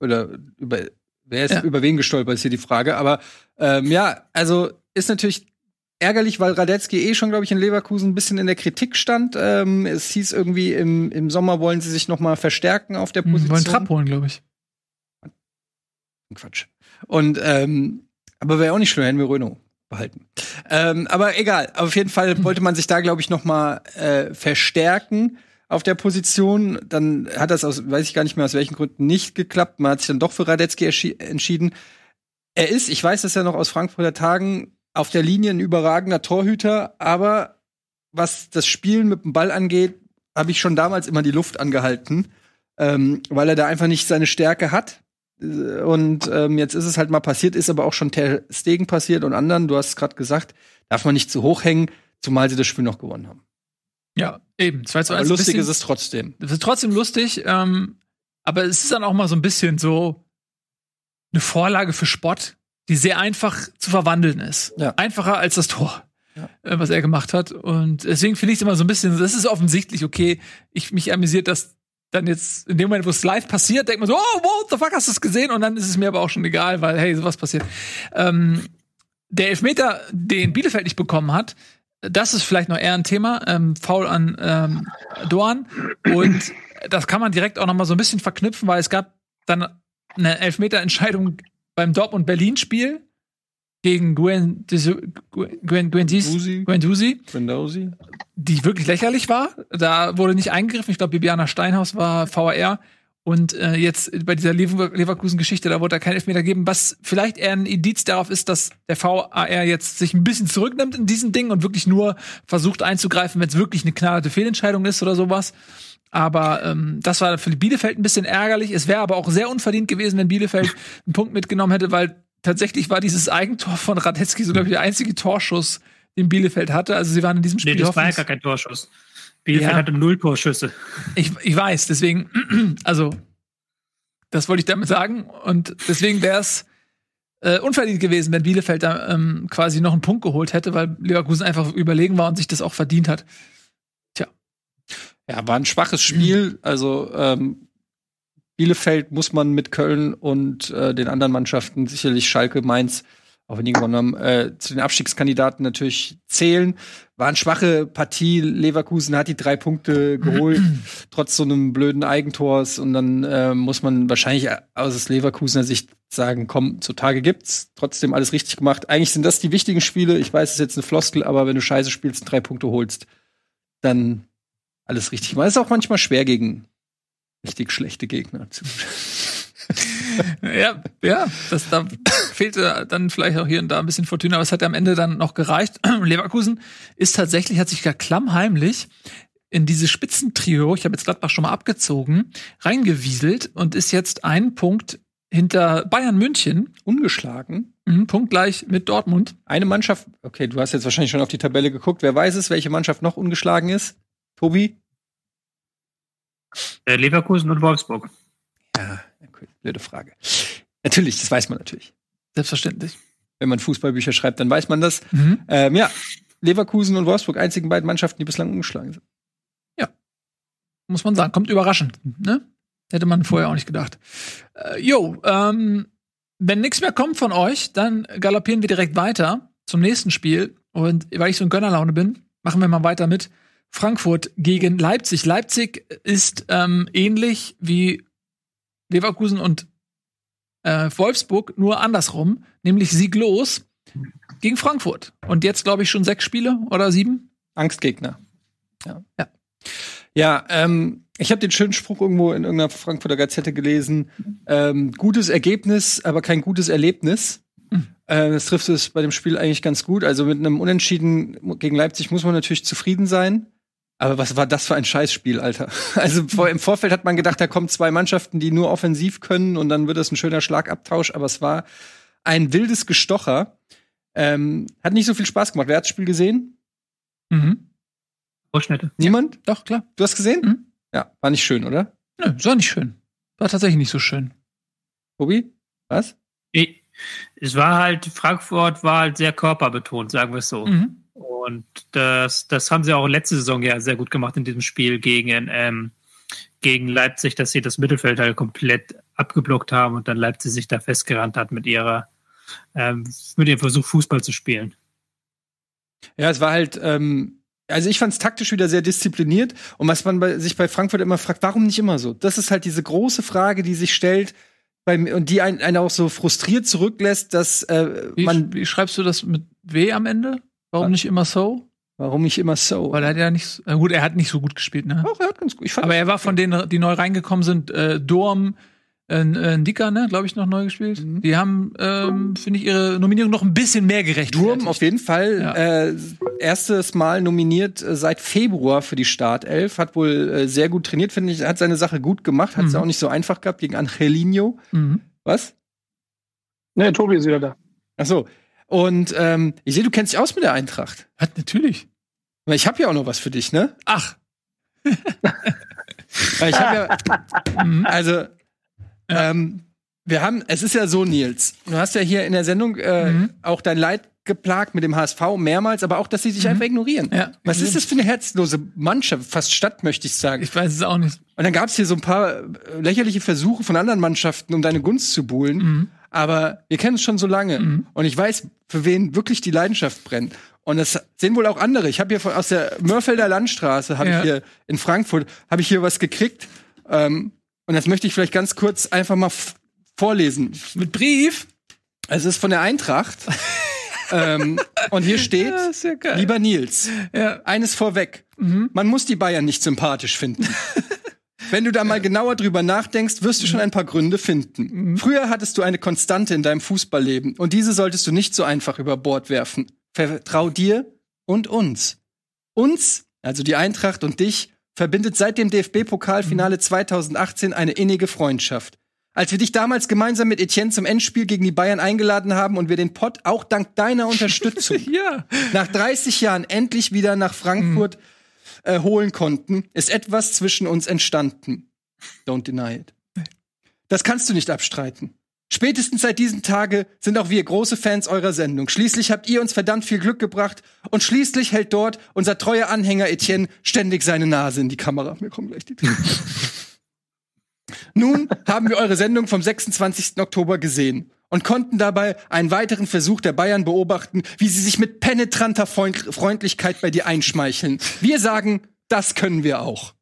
oder über wer ist ja. über wen gestolpert ist hier die Frage. Aber ähm, ja, also ist natürlich ärgerlich, weil Radetzky eh schon, glaube ich, in Leverkusen ein bisschen in der Kritik stand. Ähm, es hieß irgendwie, im, im Sommer wollen sie sich noch mal verstärken auf der Position. Wollen Trapp holen, glaube ich. Quatsch. Und ähm, aber wäre auch nicht schlimm, hätten wir Renault behalten. Ähm, aber egal, auf jeden Fall [laughs] wollte man sich da, glaube ich, noch mal äh, verstärken auf der Position. Dann hat das aus, weiß ich gar nicht mehr aus welchen Gründen nicht geklappt. Man hat sich dann doch für Radetzky entschieden. Er ist, ich weiß das ja noch aus Frankfurter Tagen, auf der Linie ein überragender Torhüter, aber was das Spielen mit dem Ball angeht, habe ich schon damals immer die Luft angehalten, ähm, weil er da einfach nicht seine Stärke hat. Und ähm, jetzt ist es halt mal passiert, ist aber auch schon Ter Stegen passiert und anderen, du hast es gerade gesagt, darf man nicht zu hoch hängen, zumal sie das Spiel noch gewonnen haben. Ja, eben. 2 zu 1. Aber lustig bisschen, ist es trotzdem. Es ist trotzdem lustig, ähm, aber es ist dann auch mal so ein bisschen so eine Vorlage für Spott die sehr einfach zu verwandeln ist. Ja. Einfacher als das Tor, ja. Äh, was er gemacht hat. Und deswegen finde ich es immer so ein bisschen, das ist offensichtlich okay. Ich mich amüsiert, dass dann jetzt in dem Moment, wo es live passiert, denkt man so, oh, what the fuck, hast du es gesehen? Und dann ist es mir aber auch schon egal, weil, hey, sowas passiert. Ähm, der Elfmeter, den Bielefeld nicht bekommen hat, das ist vielleicht noch eher ein Thema, ähm, Foul an ähm, Doan. Und das kann man direkt auch noch mal so ein bisschen verknüpfen, weil es gab dann eine Elfmeterentscheidung beim Dortmund-Berlin-Spiel gegen Gwen, Gwen, Guendouzi, Guendouzi, die wirklich lächerlich war. Da wurde nicht eingegriffen. Ich glaube, Bibiana Steinhaus war VAR. Und äh, jetzt bei dieser Leverkusen-Geschichte, da wurde er kein Elfmeter geben, was vielleicht eher ein Indiz darauf ist, dass der VAR jetzt sich ein bisschen zurücknimmt in diesen Dingen und wirklich nur versucht einzugreifen, wenn es wirklich eine knallharte Fehlentscheidung ist oder sowas. Aber ähm, das war für Bielefeld ein bisschen ärgerlich. Es wäre aber auch sehr unverdient gewesen, wenn Bielefeld [laughs] einen Punkt mitgenommen hätte, weil tatsächlich war dieses Eigentor von Radetzky so, glaube ich, der einzige Torschuss, den Bielefeld hatte. Also sie waren in diesem Spiel. Nee, das war ja gar kein Torschuss. Bielefeld ja. hatte null Torschüsse. Ich, ich weiß, deswegen, [clears throat] also, das wollte ich damit sagen. Und deswegen wäre es äh, unverdient gewesen, wenn Bielefeld da ähm, quasi noch einen Punkt geholt hätte, weil Leverkusen einfach überlegen war und sich das auch verdient hat. Ja, war ein schwaches Spiel. Also ähm, Bielefeld muss man mit Köln und äh, den anderen Mannschaften, sicherlich Schalke, Mainz, auch wenn die gewonnen haben, äh, zu den Abstiegskandidaten natürlich zählen. War eine schwache Partie. Leverkusen hat die drei Punkte geholt, [clears throat] trotz so einem blöden Eigentors. Und dann äh, muss man wahrscheinlich aus Leverkusener Sicht sagen, komm, zutage gibt's. Trotzdem alles richtig gemacht. Eigentlich sind das die wichtigen Spiele. Ich weiß, es ist jetzt eine Floskel, aber wenn du Scheiße spielst und drei Punkte holst, dann alles richtig. Es ist auch manchmal schwer gegen richtig schlechte Gegner. [laughs] ja, ja, das, da fehlte dann vielleicht auch hier und da ein bisschen Fortuna, aber es hat am Ende dann noch gereicht. [clears throat] Leverkusen ist tatsächlich, hat sich gar klammheimlich in dieses Spitzentrio, ich habe jetzt Gladbach schon mal abgezogen, reingewieselt und ist jetzt ein Punkt hinter Bayern München. Ungeschlagen. Mhm, punktgleich mit Dortmund. Eine Mannschaft, okay, du hast jetzt wahrscheinlich schon auf die Tabelle geguckt. Wer weiß es, welche Mannschaft noch ungeschlagen ist? Tobi? Äh, Leverkusen und Wolfsburg. Ja, blöde Frage. Natürlich, das weiß man natürlich. Selbstverständlich. Wenn man Fußballbücher schreibt, dann weiß man das. Mhm. Ähm, ja, Leverkusen und Wolfsburg, einzigen beiden Mannschaften, die bislang umgeschlagen sind. Ja. Muss man sagen. Kommt überraschend, ne? Hätte man vorher auch nicht gedacht. Äh, jo, ähm, wenn nichts mehr kommt von euch, dann galoppieren wir direkt weiter zum nächsten Spiel. Und weil ich so in Gönnerlaune bin, machen wir mal weiter mit Frankfurt gegen Leipzig. Leipzig ist ähm, ähnlich wie Leverkusen und äh, Wolfsburg, nur andersrum, nämlich sieglos gegen Frankfurt. Und jetzt, glaube ich, schon sechs Spiele oder sieben? Angstgegner. Ja. Ja, ja ähm, Ich habe den schönen Spruch irgendwo in irgendeiner Frankfurter Gazette gelesen. Ähm, gutes Ergebnis, aber kein gutes Erlebnis. Äh, das trifft es bei dem Spiel eigentlich ganz gut. Also mit einem Unentschieden gegen Leipzig muss man natürlich zufrieden sein. Aber was war das für ein Scheißspiel, Alter? [laughs] Also vor, im Vorfeld hat man gedacht, da kommen zwei Mannschaften, die nur offensiv können und dann wird das ein schöner Schlagabtausch. Aber es war ein wildes Gestocher. Ähm, hat nicht so viel Spaß gemacht. Wer hat das Spiel gesehen? Mhm. Ausschnitte. Niemand? Doch, klar. Du hast gesehen? Mhm. Ja, war nicht schön, oder? Nö, war nicht schön. War tatsächlich nicht so schön. Tobi? Was? Ich- Es war halt, Frankfurt war halt sehr körperbetont, sagen wir es so. Mhm. Und das, das haben sie auch letzte Saison ja sehr gut gemacht in diesem Spiel gegen, ähm, gegen Leipzig, dass sie das Mittelfeld halt komplett abgeblockt haben und dann Leipzig sich da festgerannt hat mit ihrer, ähm, mit ihrem Versuch, Fußball zu spielen. Ja, es war halt, ähm, also ich fand es taktisch wieder sehr diszipliniert. Und was man bei, sich bei Frankfurt immer fragt, warum nicht immer so? Das ist halt diese große Frage, die sich stellt bei, und die einen, einen auch so frustriert zurücklässt, dass äh, Wie, man, wie schreibst du das mit W am Ende? Warum nicht immer so? warum nicht immer so? Weil er hat ja nicht, so- äh, gut, er hat nicht so gut gespielt, ne? Doch, er hat ganz gut. Ich fand Aber er war von denen, die neu reingekommen sind, äh, Dorm, äh, äh, Dicker, ne, glaube ich, noch neu gespielt. Mhm. Die haben, ähm, finde ich, ihre Nominierung noch ein bisschen mehr gerecht. Durm auf jeden Fall Ja. äh, erstes Mal nominiert äh, seit Februar für die Startelf. Hat wohl äh, sehr gut trainiert, finde ich. Hat seine Sache gut gemacht. Hat es Mhm. auch nicht so einfach gehabt gegen Angelino. Mhm. Was? Nee, Tobi ist wieder da. Ach so. Und ähm, ich sehe, du kennst dich aus mit der Eintracht. Hat natürlich. Aber ich habe ja auch noch was für dich, ne? Ach. [laughs] Weil ich habe ja, Mhm. also, ähm, wir haben, es ist ja so, Nils, du hast ja hier in der Sendung äh, Mhm. auch dein Leid geplagt mit dem HSV mehrmals, aber auch, dass sie dich Mhm. einfach ignorieren. Ja. Was ist das für eine herzlose Mannschaft, fast Stadt, möchte ich sagen. Ich weiß es auch nicht. Und dann gab es hier so ein paar äh, lächerliche Versuche von anderen Mannschaften, um deine Gunst zu buhlen. Mhm. Aber wir kennen es schon so lange. Mhm. Und ich weiß, für wen wirklich die Leidenschaft brennt. Und das sehen wohl auch andere. Ich habe hier von, aus der Mörfelder Landstraße, habe Ja. ich hier in Frankfurt, habe ich hier was gekriegt. Ähm, und das möchte ich vielleicht ganz kurz einfach mal vorlesen. Mit Brief? Es ist von der Eintracht. [laughs] ähm, und hier steht, Ja, ja lieber Nils, eines vorweg. Mhm. Man muss die Bayern nicht sympathisch finden. [laughs] Wenn du da mal genauer drüber nachdenkst, wirst du schon ein paar Gründe finden. Früher hattest du eine Konstante in deinem Fußballleben und diese solltest du nicht so einfach über Bord werfen. Vertrau dir und uns. Uns, also die Eintracht und dich, verbindet seit dem DFB-Pokalfinale 2018 eine innige Freundschaft. Als wir dich damals gemeinsam mit Etienne zum Endspiel gegen die Bayern eingeladen haben und wir den Pott auch dank deiner Unterstützung [laughs] Ja. nach 30 Jahren endlich wieder nach Frankfurt äh, holen konnten, ist etwas zwischen uns entstanden. Don't deny it. Das kannst du nicht abstreiten. Spätestens seit diesem Tage sind auch wir große Fans eurer Sendung. Schließlich habt ihr uns verdammt viel Glück gebracht und schließlich hält dort unser treuer Anhänger Etienne ständig seine Nase in die Kamera. Mir kommen gleich die Tränen. [laughs] Nun haben wir eure Sendung vom 26. Oktober gesehen und konnten dabei einen weiteren Versuch der Bayern beobachten, wie sie sich mit penetranter Freund Freundlichkeit bei dir einschmeicheln. Wir sagen, das können wir auch.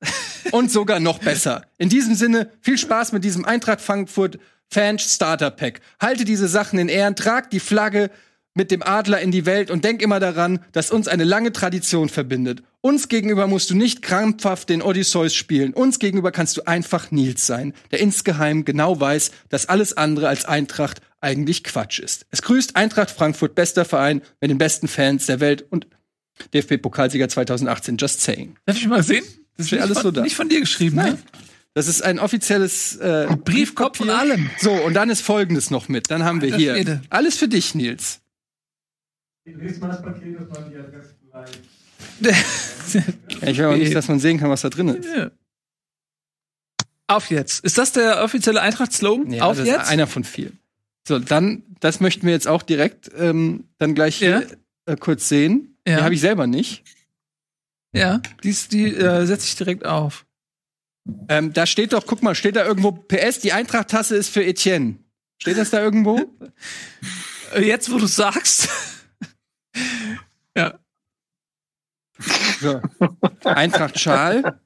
Und sogar noch besser. In diesem Sinne, viel Spaß mit diesem Eintracht Frankfurt Fan Starter Pack. Halte diese Sachen in Ehren, trag die Flagge mit dem Adler in die Welt und denk immer daran, dass uns eine lange Tradition verbindet. Uns gegenüber musst du nicht krampfhaft den Odysseus spielen. Uns gegenüber kannst du einfach Nils sein, der insgeheim genau weiß, dass alles andere als Eintracht eigentlich Quatsch ist. Es grüßt Eintracht Frankfurt, bester Verein mit den besten Fans der Welt und DFB-Pokalsieger 2018. Just saying. Darf ich mal sehen? Das nicht alles von, so da. Nicht von dir geschrieben, ne? Das ist ein offizielles äh, Briefkopf und allem. So, und dann ist folgendes noch mit. Dann haben wir Alter hier Schwede. alles für dich, Nils. Ich will aber nicht, dass man sehen kann, was da drin ist. Ja. Auf jetzt. Ist das der offizielle Eintracht-Slogan? Ja, Auf das jetzt? ist einer von vielen. So, dann, das möchten wir jetzt auch direkt ähm, dann gleich Ja. äh, kurz sehen. Ja. Die habe ich selber nicht. ja, dies, die äh, setze ich direkt auf. Ähm, da steht doch, guck mal, steht da irgendwo PS, die Eintracht-Tasse ist für Etienne. Steht das da irgendwo? [laughs] Jetzt, wo du sagst. ja. [laughs] So. Eintracht-Schal.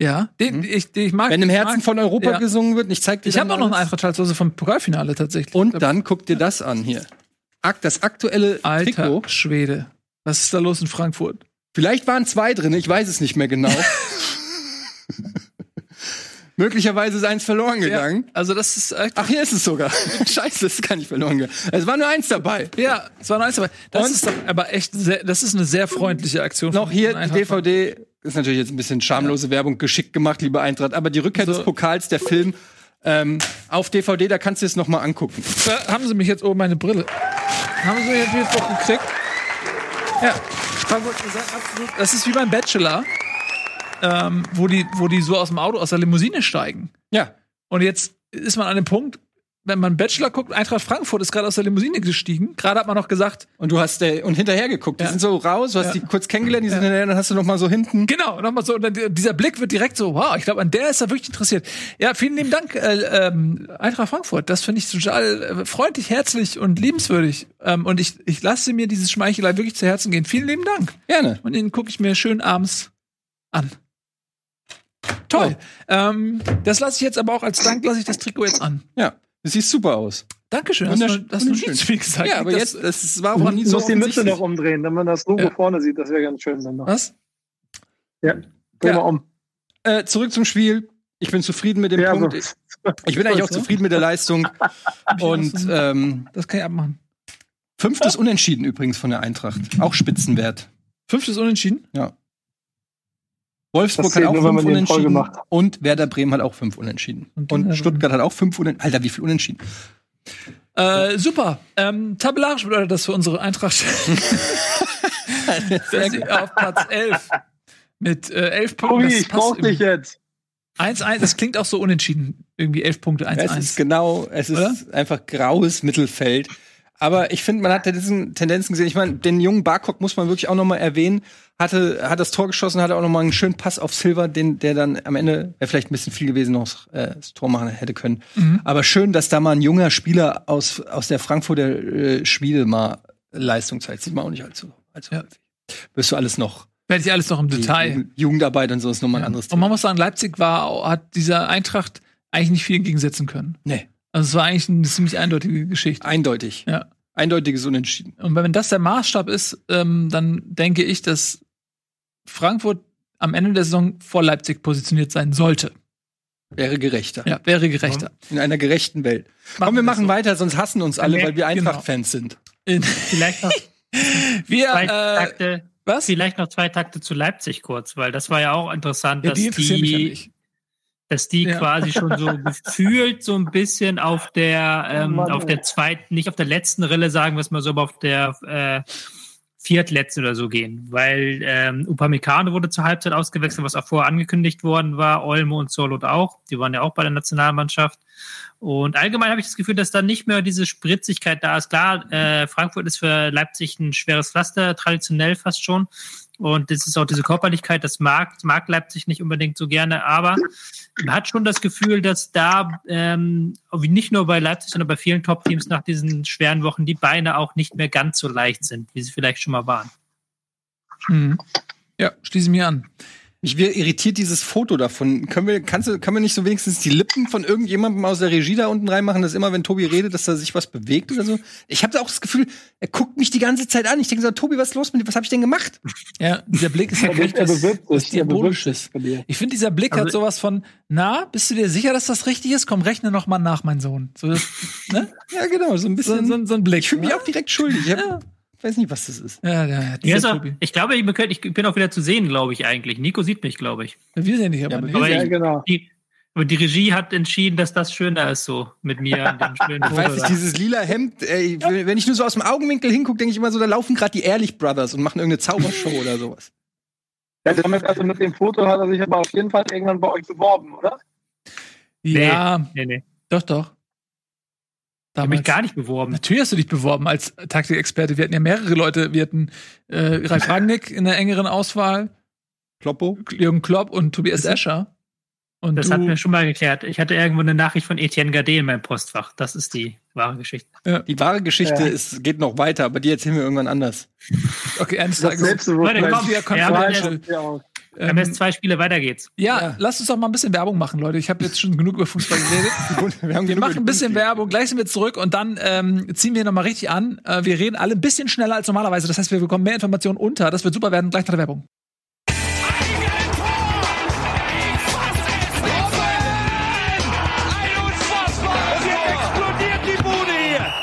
Ja, den, ich, den, ich mag. Wenn im Herzen mag, von Europa Ja. gesungen wird, ich zeig dir Ich habe auch noch eine alles. Eintracht-Schaltlose vom Pokalfinale tatsächlich. Und dann guck dir das an hier. Das aktuelle Alter Trikot. Schwede. Was ist da los in Frankfurt? Vielleicht waren zwei drin, ich weiß es nicht mehr genau. [laughs] Möglicherweise ist eins verloren gegangen. Also das ist Ach, hier ist es sogar. [laughs] Scheiße, es ist gar nicht verloren gegangen. Es war nur eins dabei. ja, es war noch eins dabei. Das Und? ist doch aber echt sehr, das ist eine sehr freundliche Aktion. Noch von hier die DVD. Ist natürlich jetzt ein bisschen schamlose Werbung, geschickt gemacht, liebe Eintracht. Aber die Rückkehr So. des Pokals, der Film, ähm, auf DVD, da kannst du es noch mal angucken. Da haben sie mich jetzt, oh, meine Brille. Haben sie mich jetzt wieder doch gekriegt? Ja. Das ist wie beim Bachelor, ähm, wo, die, wo die so aus dem Auto, aus der Limousine steigen. Ja. Und jetzt ist man an dem Punkt, wenn man Bachelor guckt, Eintracht Frankfurt ist gerade aus der Limousine gestiegen. Gerade hat man noch gesagt, Und du hast äh, und hinterher geguckt. Die Ja. sind so raus, du hast Ja. die kurz kennengelernt, die sind hinterher, dann hast du noch mal so hinten. genau, nochmal so, und dann dieser Blick wird direkt so, wow, ich glaube, an der ist er wirklich interessiert. Ja, vielen lieben Dank, äh, ähm, Eintracht Frankfurt. Das finde ich total äh, freundlich, herzlich und liebenswürdig. Ähm, und ich, ich lasse mir dieses Schmeichelei wirklich zu Herzen gehen. Vielen lieben Dank. Gerne. Und den gucke ich mir schön abends an. Toll. Ähm, das lasse ich jetzt aber auch als Dank, lasse ich das Trikot jetzt an. Ja. Du siehst super aus. Dankeschön. Hast du, hast du nicht zu viel gesagt? Ja, aber Das- jetzt, das war auch Du noch nie so musst die Mütze noch umdrehen, damit man das Logo Ja. vorne sieht. Das wäre ganz schön dann noch. Was? Dreh Ja. mal um. Äh, zurück zum Spiel. Ich bin zufrieden mit dem Ja, Punkt. so. Ich bin eigentlich auch ne? zufrieden mit der Leistung. [laughs] Und ähm, Das kann ich abmachen. fünftes Unentschieden übrigens von der Eintracht. Auch Spitzenwert. Fünftes Unentschieden? Wolfsburg hat auch nur, fünf Unentschieden. gemacht. Und Werder Bremen hat auch fünf Unentschieden. Und Und, Stuttgart hat auch fünf Unentschieden. Alter, wie viel Unentschieden? Äh, super. Ähm, tabellarisch bedeutet das für unsere Eintracht, [laughs] dass sie auf Platz 11 mit äh, 11 Punkten. Tobi, ich brauch dich jetzt. 1-1, das klingt auch so unentschieden. Irgendwie 11 Punkte, Es ist 1-1. genau, es ist Oder? einfach graues Mittelfeld. Aber ich finde, man hat diesen Tendenzen gesehen. Ich meine, den jungen Barkok muss man wirklich auch noch mal erwähnen. Hatte, hat das Tor geschossen, hatte auch noch mal einen schönen Pass auf Silver, den, der dann am Ende wäre vielleicht ein bisschen viel gewesen, noch äh, das Tor machen hätte können. Mhm. Aber schön, dass da mal ein junger Spieler aus, aus der Frankfurter äh, Schmiede mal Leistung zeigt. Sieht man auch nicht allzu, allzu Ja. häufig. Wirst du alles noch. Werde ich alles noch im Detail. Jugend- Jugendarbeit und so ist nochmal ein anderes Und man muss sagen, Leipzig war, hat dieser Eintracht eigentlich nicht viel entgegensetzen können. Nee, Also es war eigentlich eine ziemlich eindeutige Geschichte. eindeutig. Ja. Eindeutiges Unentschieden. Und wenn das der Maßstab ist, ähm, dann denke ich, dass Frankfurt am Ende der Saison vor Leipzig positioniert sein sollte. Wäre gerechter. Ja, wäre gerechter. In einer gerechten Welt. Komm, wir machen so. weiter, sonst hassen uns alle, weil wir genau. Eintracht-Fans sind. In, Vielleicht noch [laughs] wir, zwei äh, Takte. was? Vielleicht noch zwei Takte zu Leipzig kurz, weil das war ja auch interessant, Ja, dass die interessieren mich ja die, nicht. Dass die Ja. quasi schon so [laughs] gefühlt so ein bisschen auf der, ähm, Mann, auf der zweiten, nicht auf der letzten Rille, sagen wir es mal so, aber auf der äh, viertletzten oder so gehen. Weil ähm, Upamecano wurde zur Halbzeit ausgewechselt, was auch vorher angekündigt worden war, Olmo und Solot auch. Die waren ja auch bei der Nationalmannschaft. Und allgemein habe ich das Gefühl, dass da nicht mehr diese Spritzigkeit da ist. Klar, äh, Frankfurt ist für Leipzig ein schweres Pflaster, traditionell fast schon. Und das ist auch diese Körperlichkeit, das mag, mag Leipzig nicht unbedingt so gerne, aber man hat schon das Gefühl, dass da ähm, nicht nur bei Leipzig, sondern bei vielen Top-Teams nach diesen schweren Wochen die Beine auch nicht mehr ganz so leicht sind, wie sie vielleicht schon mal waren. Mhm. Ja, schließe mir an. Mich irritiert dieses Foto davon. Können wir, kannst du, können wir nicht so wenigstens die Lippen von irgendjemandem aus der Regie da unten reinmachen, dass immer, wenn Tobi redet, dass da sich was bewegt oder so? Ich habe auch das Gefühl, er guckt mich die ganze Zeit an. Ich denke so, Tobi, was ist los mit dir? Was habe ich denn gemacht? Ja, dieser Blick ist halt er was, Diabolisches. Ich finde, dieser Blick hat Also- sowas von, na, bist du dir sicher, dass das richtig ist? Komm, rechne noch mal nach, mein Sohn. So, das, ne? Ja, genau, so ein so, bisschen. so, so ein Blick. ich fühle mich auch direkt schuldig. Ich hab, Ja. Weiß nicht, was das ist. Ja, ja, ja, auch, ich glaube, ich bin, ich bin auch wieder zu sehen, glaube ich eigentlich. Nico sieht mich, glaube ich. Wir sehen dich aber Ja, aber nicht. Aber Ja, genau. Die, aber die Regie hat entschieden, dass das schöner ist, so mit mir und dem schönen Ich weiß Foto. nicht, da. dieses lila Hemd, ey, wenn ich nur so aus dem Augenwinkel hingucke, denke ich immer so, da laufen gerade die Ehrlich Brothers und machen irgendeine Zaubershow oder sowas. Ja, damit, also mit dem Foto hat er sich aber auf jeden Fall irgendwann bei euch beworben, oder? Ja, Nee, nee. doch, doch. Ich habe mich Damals. gar nicht beworben. Natürlich hast du dich beworben als Taktikexperte. Wir hatten ja mehrere Leute. Wir hatten äh, Ralf Rangnick in der engeren Auswahl, Kloppo? Jürgen Klopp und Tobias Escher. Und Das du, hatten wir schon mal geklärt. Ich hatte irgendwo eine Nachricht von Etienne Gade in meinem Postfach. Das ist die wahre Geschichte. Die wahre Geschichte Ja. ist, geht noch weiter, aber die erzählen wir irgendwann anders. okay, Das Tages. Selbstbewusstsein. Warte, komm. Ja, MS ähm, zwei Spiele, weiter geht's. Ja, ja, lasst uns doch mal ein bisschen Werbung machen, Leute. Ich habe jetzt schon genug über Fußball geredet. [laughs] wir, wir machen ein bisschen Werbung, gleich sind wir zurück und dann ähm, ziehen wir nochmal richtig an. Äh, wir reden alle ein bisschen schneller als normalerweise. Das heißt, wir bekommen mehr Informationen unter. Das wird super werden, gleich nach der Werbung.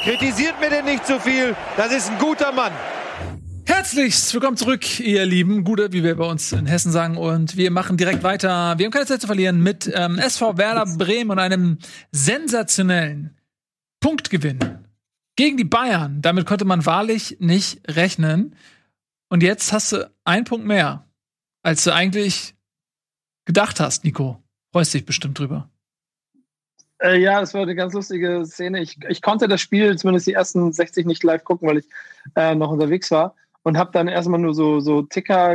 Kritisiert mir denn nicht zu so viel, das ist ein guter Mann. Herzlichst willkommen zurück, ihr Lieben. Gute, wie wir bei uns in Hessen sagen. Und wir machen direkt weiter. Wir haben keine Zeit zu verlieren mit ähm, SV Werder Bremen und einem sensationellen Punktgewinn gegen die Bayern. Damit konnte man wahrlich nicht rechnen. Und jetzt hast du einen Punkt mehr, als du eigentlich gedacht hast, Nico. Freust dich bestimmt drüber. Äh, ja, das war eine ganz lustige Szene. Ich, ich konnte das Spiel, zumindest die ersten 60 nicht live gucken, weil ich äh, noch unterwegs war. Und habe dann erstmal nur so, so Ticker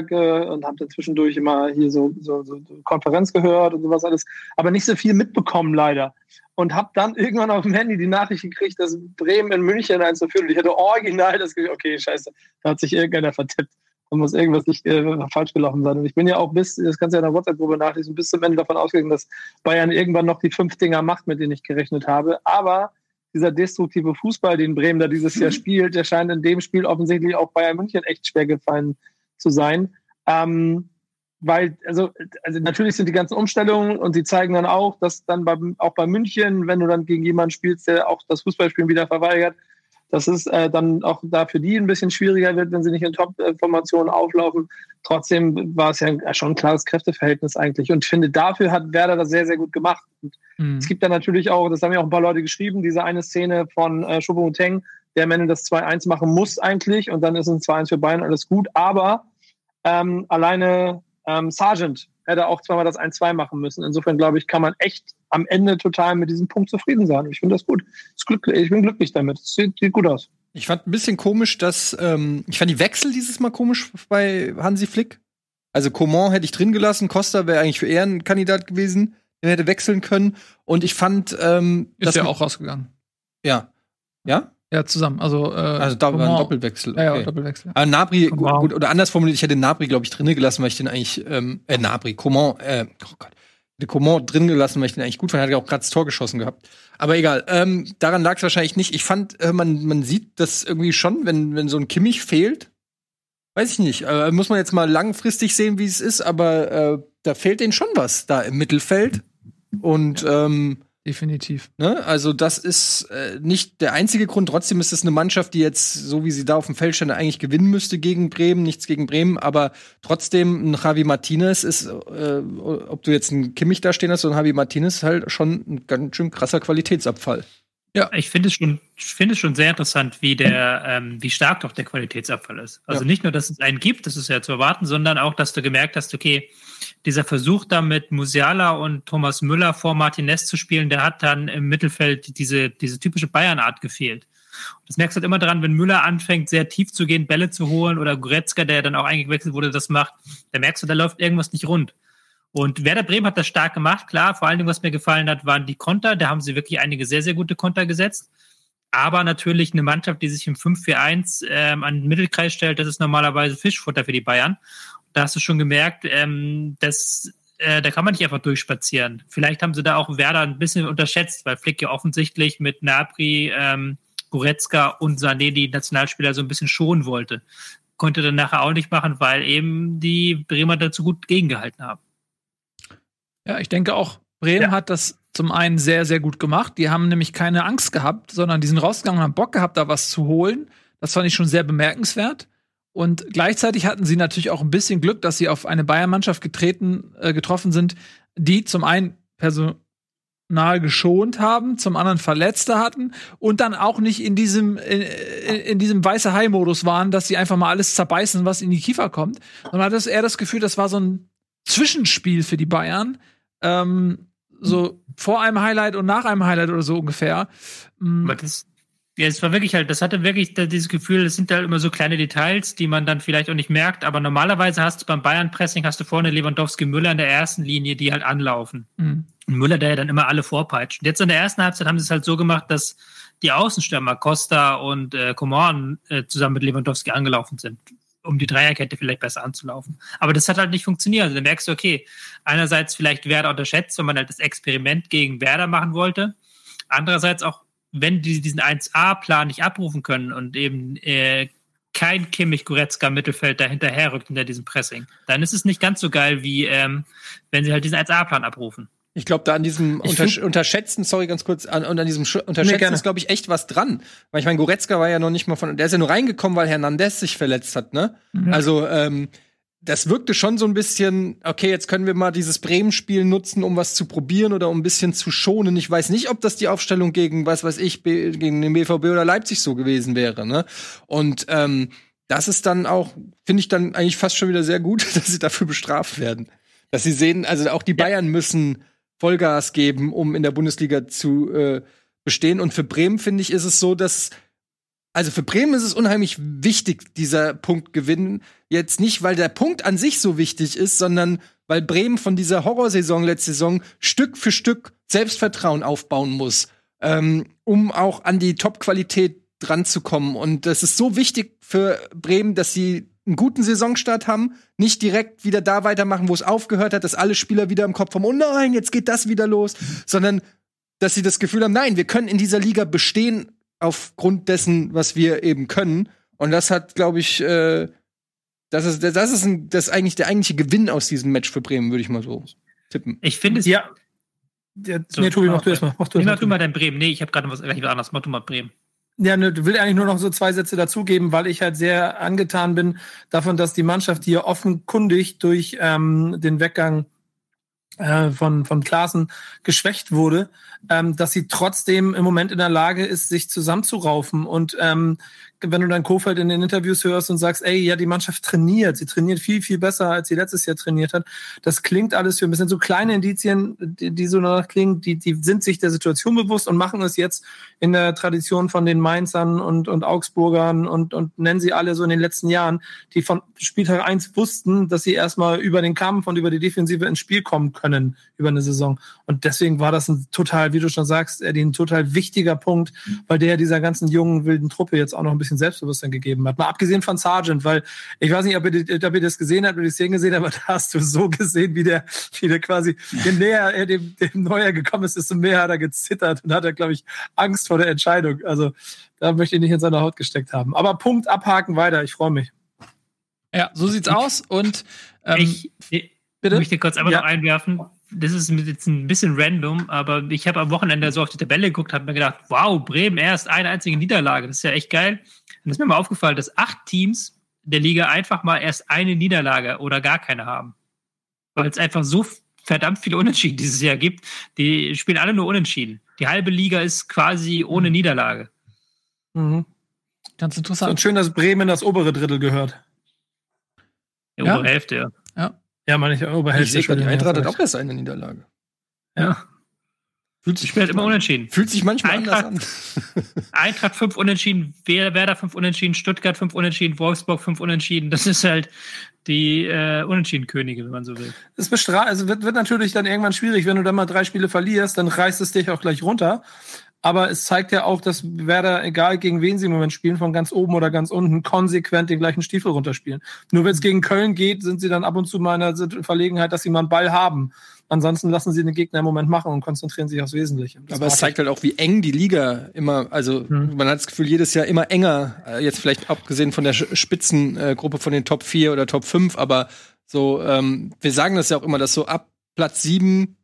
und habe dann zwischendurch immer hier so, so, so Konferenz gehört und sowas alles, aber nicht so viel mitbekommen leider. Und habe dann irgendwann auf dem Handy die Nachricht gekriegt, dass Bremen in München eins zu führen. Und ich hatte original das Gefühl, okay, scheiße, da hat sich irgendeiner vertippt da muss irgendwas nicht äh, falsch gelaufen sein. Und ich bin ja auch bis, das kannst du ja in der WhatsApp-Gruppe nachlesen, bis zum Ende davon ausgegangen, dass Bayern irgendwann noch die fünf Dinger macht, mit denen ich gerechnet habe. Aber dieser destruktive Fußball, den Bremen da dieses Jahr [laughs] spielt, der scheint in dem Spiel offensichtlich auch Bayern München echt schwer gefallen zu sein. Ähm, weil, also, also natürlich sind die ganzen Umstellungen und sie zeigen dann auch, dass dann bei, auch bei München, wenn du dann gegen jemanden spielst, der auch das Fußballspielen wieder verweigert, dass es äh, dann auch da für die ein bisschen schwieriger wird, wenn sie nicht in Top-Formationen auflaufen. Trotzdem war es ja schon ein klares Kräfteverhältnis eigentlich. Und ich finde, dafür hat Werder das sehr, sehr gut gemacht. Mhm. Es gibt da natürlich auch, das haben ja auch ein paar Leute geschrieben, diese eine Szene von äh, Teng, der am Ende das 2-1 machen muss eigentlich. Und dann ist ein 2-1 für Bayern alles gut. Aber ähm, alleine ähm, Sargent hätte auch zweimal das 1-2 machen müssen. Insofern glaube ich, kann man echt am Ende total mit diesem Punkt zufrieden sein. Ich finde das gut. Ich bin glücklich damit. Es sieht, sieht, gut aus. Ich fand ein bisschen komisch, dass ähm, ich fand die Wechsel dieses Mal komisch bei Hansi Flick. Also Coman hätte ich drin gelassen, Costa wäre eigentlich für Ehrenkandidat gewesen, der hätte wechseln können. Und ich fand, ähm, ist ja auch rausgegangen. Ja, ja. Ja, zusammen. Also, äh, also da war ein Doppelwechsel. Okay. Ja, ja, Doppelwechsel. Aber Nabri, gut, gut, oder anders formuliert, ich hätte Nabri, glaube ich, drinnen gelassen, weil ich den eigentlich, ähm, äh, Nabri, Coman, äh, oh Gott, de Coman drin gelassen, weil ich den eigentlich gut fand. Er hat ja auch gerade das Tor geschossen gehabt. Aber egal, ähm, daran lag es wahrscheinlich nicht. Ich fand, äh, man, man sieht das irgendwie schon, wenn, wenn so ein Kimmich fehlt. Weiß ich nicht. Äh, muss man jetzt mal langfristig sehen, wie es ist, aber äh, da fehlt denen schon was da im Mittelfeld. Und ähm, Definitiv. Ne? Also das ist äh, nicht der einzige Grund. Trotzdem ist es eine Mannschaft, die jetzt, so wie sie da auf dem Feld stand, eigentlich gewinnen müsste gegen Bremen. Nichts gegen Bremen, aber trotzdem ein Javi Martinez ist, äh, ob du jetzt einen Kimmich da stehen hast oder ein Javi Martinez, halt schon ein ganz schön krasser Qualitätsabfall. Ja, ich finde es schon, finde es schon sehr interessant, wie der, ähm, wie stark doch der Qualitätsabfall ist. Also ja. nicht nur, dass es einen gibt, das ist ja zu erwarten, sondern auch, dass du gemerkt hast, okay, dieser Versuch da mit Musiala und Thomas Müller vor Martinez zu spielen, der hat dann im Mittelfeld diese, diese typische Bayern-Art gefehlt. Das merkst du halt immer dran, wenn Müller anfängt, sehr tief zu gehen, Bälle zu holen oder Goretzka, der dann auch eingewechselt wurde, das macht, da merkst du, da läuft irgendwas nicht rund. Und Werder Bremen hat das stark gemacht, klar. Vor allen Dingen, was mir gefallen hat, waren die Konter. Da haben sie wirklich einige sehr, sehr gute Konter gesetzt. Aber natürlich eine Mannschaft, die sich im 5-4-1 ähm, an den Mittelkreis stellt, das ist normalerweise Fischfutter für die Bayern da hast du schon gemerkt, ähm, dass äh, da kann man nicht einfach durchspazieren. Vielleicht haben sie da auch Werder ein bisschen unterschätzt, weil Flick ja offensichtlich mit Napri, ähm, Goretzka und Sané die Nationalspieler so ein bisschen schonen wollte. Konnte dann nachher auch nicht machen, weil eben die Bremer dazu gut gegengehalten haben. Ja, ich denke auch, Bremen ja. hat das zum einen sehr, sehr gut gemacht. Die haben nämlich keine Angst gehabt, sondern die sind rausgegangen und haben Bock gehabt, da was zu holen. Das fand ich schon sehr bemerkenswert. Und gleichzeitig hatten sie natürlich auch ein bisschen Glück, dass sie auf eine Bayern-Mannschaft getreten, äh, getroffen sind, die zum einen Personal geschont haben, zum anderen Verletzte hatten und dann auch nicht in diesem, in, in diesem weiße Hai-Modus waren, dass sie einfach mal alles zerbeißen, was in die Kiefer kommt. Und man hat eher das Gefühl, das war so ein Zwischenspiel für die Bayern. Ähm, so vor einem Highlight und nach einem Highlight oder so ungefähr. Aber das, ja, es war wirklich halt, das hatte wirklich dieses Gefühl, es sind halt immer so kleine Details, die man dann vielleicht auch nicht merkt, aber normalerweise hast du beim Bayern-Pressing, hast du vorne Lewandowski Müller in der ersten Linie, die halt anlaufen. Mhm. Und Müller, der ja dann immer alle vorpeitscht. Und jetzt in der ersten Halbzeit haben sie es halt so gemacht, dass die Außenstürmer Costa und äh, Coman äh, zusammen mit Lewandowski angelaufen sind, um die Dreierkette vielleicht besser anzulaufen. Aber das hat halt nicht funktioniert. Also dann merkst du, okay, einerseits vielleicht Werder unterschätzt, wenn man halt das Experiment gegen Werder machen wollte. Andererseits auch wenn die diesen 1A-Plan nicht abrufen können und eben äh, kein Kimmich Goretzka Mittelfeld dahinterher rückt hinter diesem Pressing, dann ist es nicht ganz so geil, wie ähm, wenn sie halt diesen 1A-Plan abrufen. Ich glaube, da an diesem Untersch Unterschätzen, sorry, ganz kurz, an, und an diesem Sch Nee, Unterschätzen gerne. ist, glaube ich, echt was dran. Weil ich meine, Goretzka war ja noch nicht mal von, der ist ja nur reingekommen, weil Hernandez sich verletzt hat, ne? Also, ähm, das wirkte schon so ein bisschen, okay, jetzt können wir mal dieses Bremen-Spiel nutzen, um was zu probieren oder um ein bisschen zu schonen. Ich weiß nicht, ob das die Aufstellung gegen, was weiß ich, B gegen den BVB oder Leipzig so gewesen wäre, ne? Und, ähm, das ist dann auch, finde ich dann eigentlich fast schon wieder sehr gut, [laughs] dass sie dafür bestraft werden. Dass sie sehen, also auch die Bayern müssen Vollgas geben, um in der Bundesliga zu äh, bestehen. Und für Bremen, finde ich, ist es so, dass also für Bremen ist es unheimlich wichtig, dieser Punkt gewinnen. Jetzt nicht, weil der Punkt an sich so wichtig ist, sondern weil Bremen von dieser Horrorsaison letzte Saison Stück für Stück Selbstvertrauen aufbauen muss, ähm, um auch an die Top-Qualität dran zu kommen. Und das ist so wichtig für Bremen, dass sie einen guten Saisonstart haben, nicht direkt wieder da weitermachen, wo es aufgehört hat, dass alle Spieler wieder im Kopf haben, oh nein, jetzt geht das wieder los, sondern dass sie das Gefühl haben, nein, wir können in dieser Liga bestehen aufgrund dessen, was wir eben können. Und das hat, glaube ich, äh, das ist, das ist, ein, das ist eigentlich der eigentliche Gewinn aus diesem Match für Bremen, würde ich mal so tippen. Ich finde es. Ja. ja So, nee, Tobi, mach du erst mal. Mach du erst mach mal. du mal dein Bremen. Nee, ich habe gerade was, gleich was anderes. Mach du mal Bremen. Ja, ne, will eigentlich nur noch so zwei Sätze dazugeben, weil ich halt sehr angetan bin davon, dass die Mannschaft hier offenkundig durch ähm, den Weggang äh, von, von Klaassen geschwächt wurde, ähm, dass sie trotzdem im Moment in der Lage ist, sich zusammenzuraufen. Und ähm, wenn du dann Kofeld in den Interviews hörst und sagst, ey, ja, die Mannschaft trainiert, sie trainiert viel, viel besser, als sie letztes Jahr trainiert hat. Das klingt alles für ein bisschen so kleine Indizien, die, die so danach klingen, die, die sind sich der Situation bewusst und machen es jetzt in der Tradition von den Mainzern und, und Augsburgern und, und nennen sie alle so in den letzten Jahren, die von Spieltag eins wussten, dass sie erstmal über den Kampf und über die Defensive ins Spiel kommen können über eine Saison. Und deswegen war das ein total, wie du schon sagst, Eddie, ein total wichtiger Punkt, weil der dieser ganzen jungen, wilden Truppe jetzt auch noch ein bisschen Selbstbewusstsein gegeben hat. Mal abgesehen von Sargent, weil ich weiß nicht, ob ihr, ob ihr das gesehen habt oder die Szene gesehen habt, aber [laughs] da hast du so gesehen, wie der, wie der quasi, je näher er dem, dem Neuer gekommen ist, desto mehr hat er gezittert und hat er, glaube ich, Angst vor der Entscheidung. Also da möchte ich nicht in seiner Haut gesteckt haben. Aber Punkt abhaken weiter, ich freue mich. Ja, so sieht's aus. Und ähm, ich, ich bitte? möchte kurz einmal Ja. noch einwerfen. Das ist jetzt ein bisschen random, aber ich habe am Wochenende so auf die Tabelle geguckt, habe mir gedacht, wow, Bremen erst eine einzige Niederlage. Das ist ja echt geil. Und es ist mir mal aufgefallen, dass acht Teams der Liga einfach mal erst eine Niederlage oder gar keine haben. Weil es einfach so verdammt viele Unentschieden dieses Jahr gibt. Die spielen alle nur Unentschieden. Die halbe Liga ist quasi ohne Niederlage. Mhm. ganz Und interessant. schön, dass Bremen in das obere Drittel gehört. Die Ja. obere Hälfte, ja. Ja, meine ich, obere Ich sehe gerade, die Eintracht hat ja, auch erst eine Niederlage. ja. Fühlt Die spielt halt immer unentschieden. Fühlt sich manchmal Eintracht- anders an. [laughs] [laughs] Eintracht fünf Unentschieden, Wer- Werder fünf Unentschieden, Stuttgart fünf Unentschieden, Wolfsburg fünf Unentschieden. Das ist halt die äh, Unentschieden-Könige, wenn man so will. Es bestra also wird, wird natürlich dann irgendwann schwierig, wenn du dann mal drei Spiele verlierst, dann reißt es dich auch gleich runter. Aber es zeigt ja auch, dass Werder, egal gegen wen sie im Moment spielen, von ganz oben oder ganz unten, konsequent den gleichen Stiefel runterspielen. Nur wenn es gegen Köln geht, sind sie dann ab und zu mal in der Verlegenheit, dass sie mal einen Ball haben. Ansonsten lassen sie den Gegner im Moment machen und konzentrieren sich aufs Wesentliche. Das Aber es zeigt halt auch, wie eng die Liga immer, also Hm. man hat das Gefühl, jedes Jahr immer enger, äh, jetzt vielleicht abgesehen von der Spitzengruppe von den Top 4 oder Top 5, aber so, ähm, wir sagen das ja auch immer, dass so ab Platz 7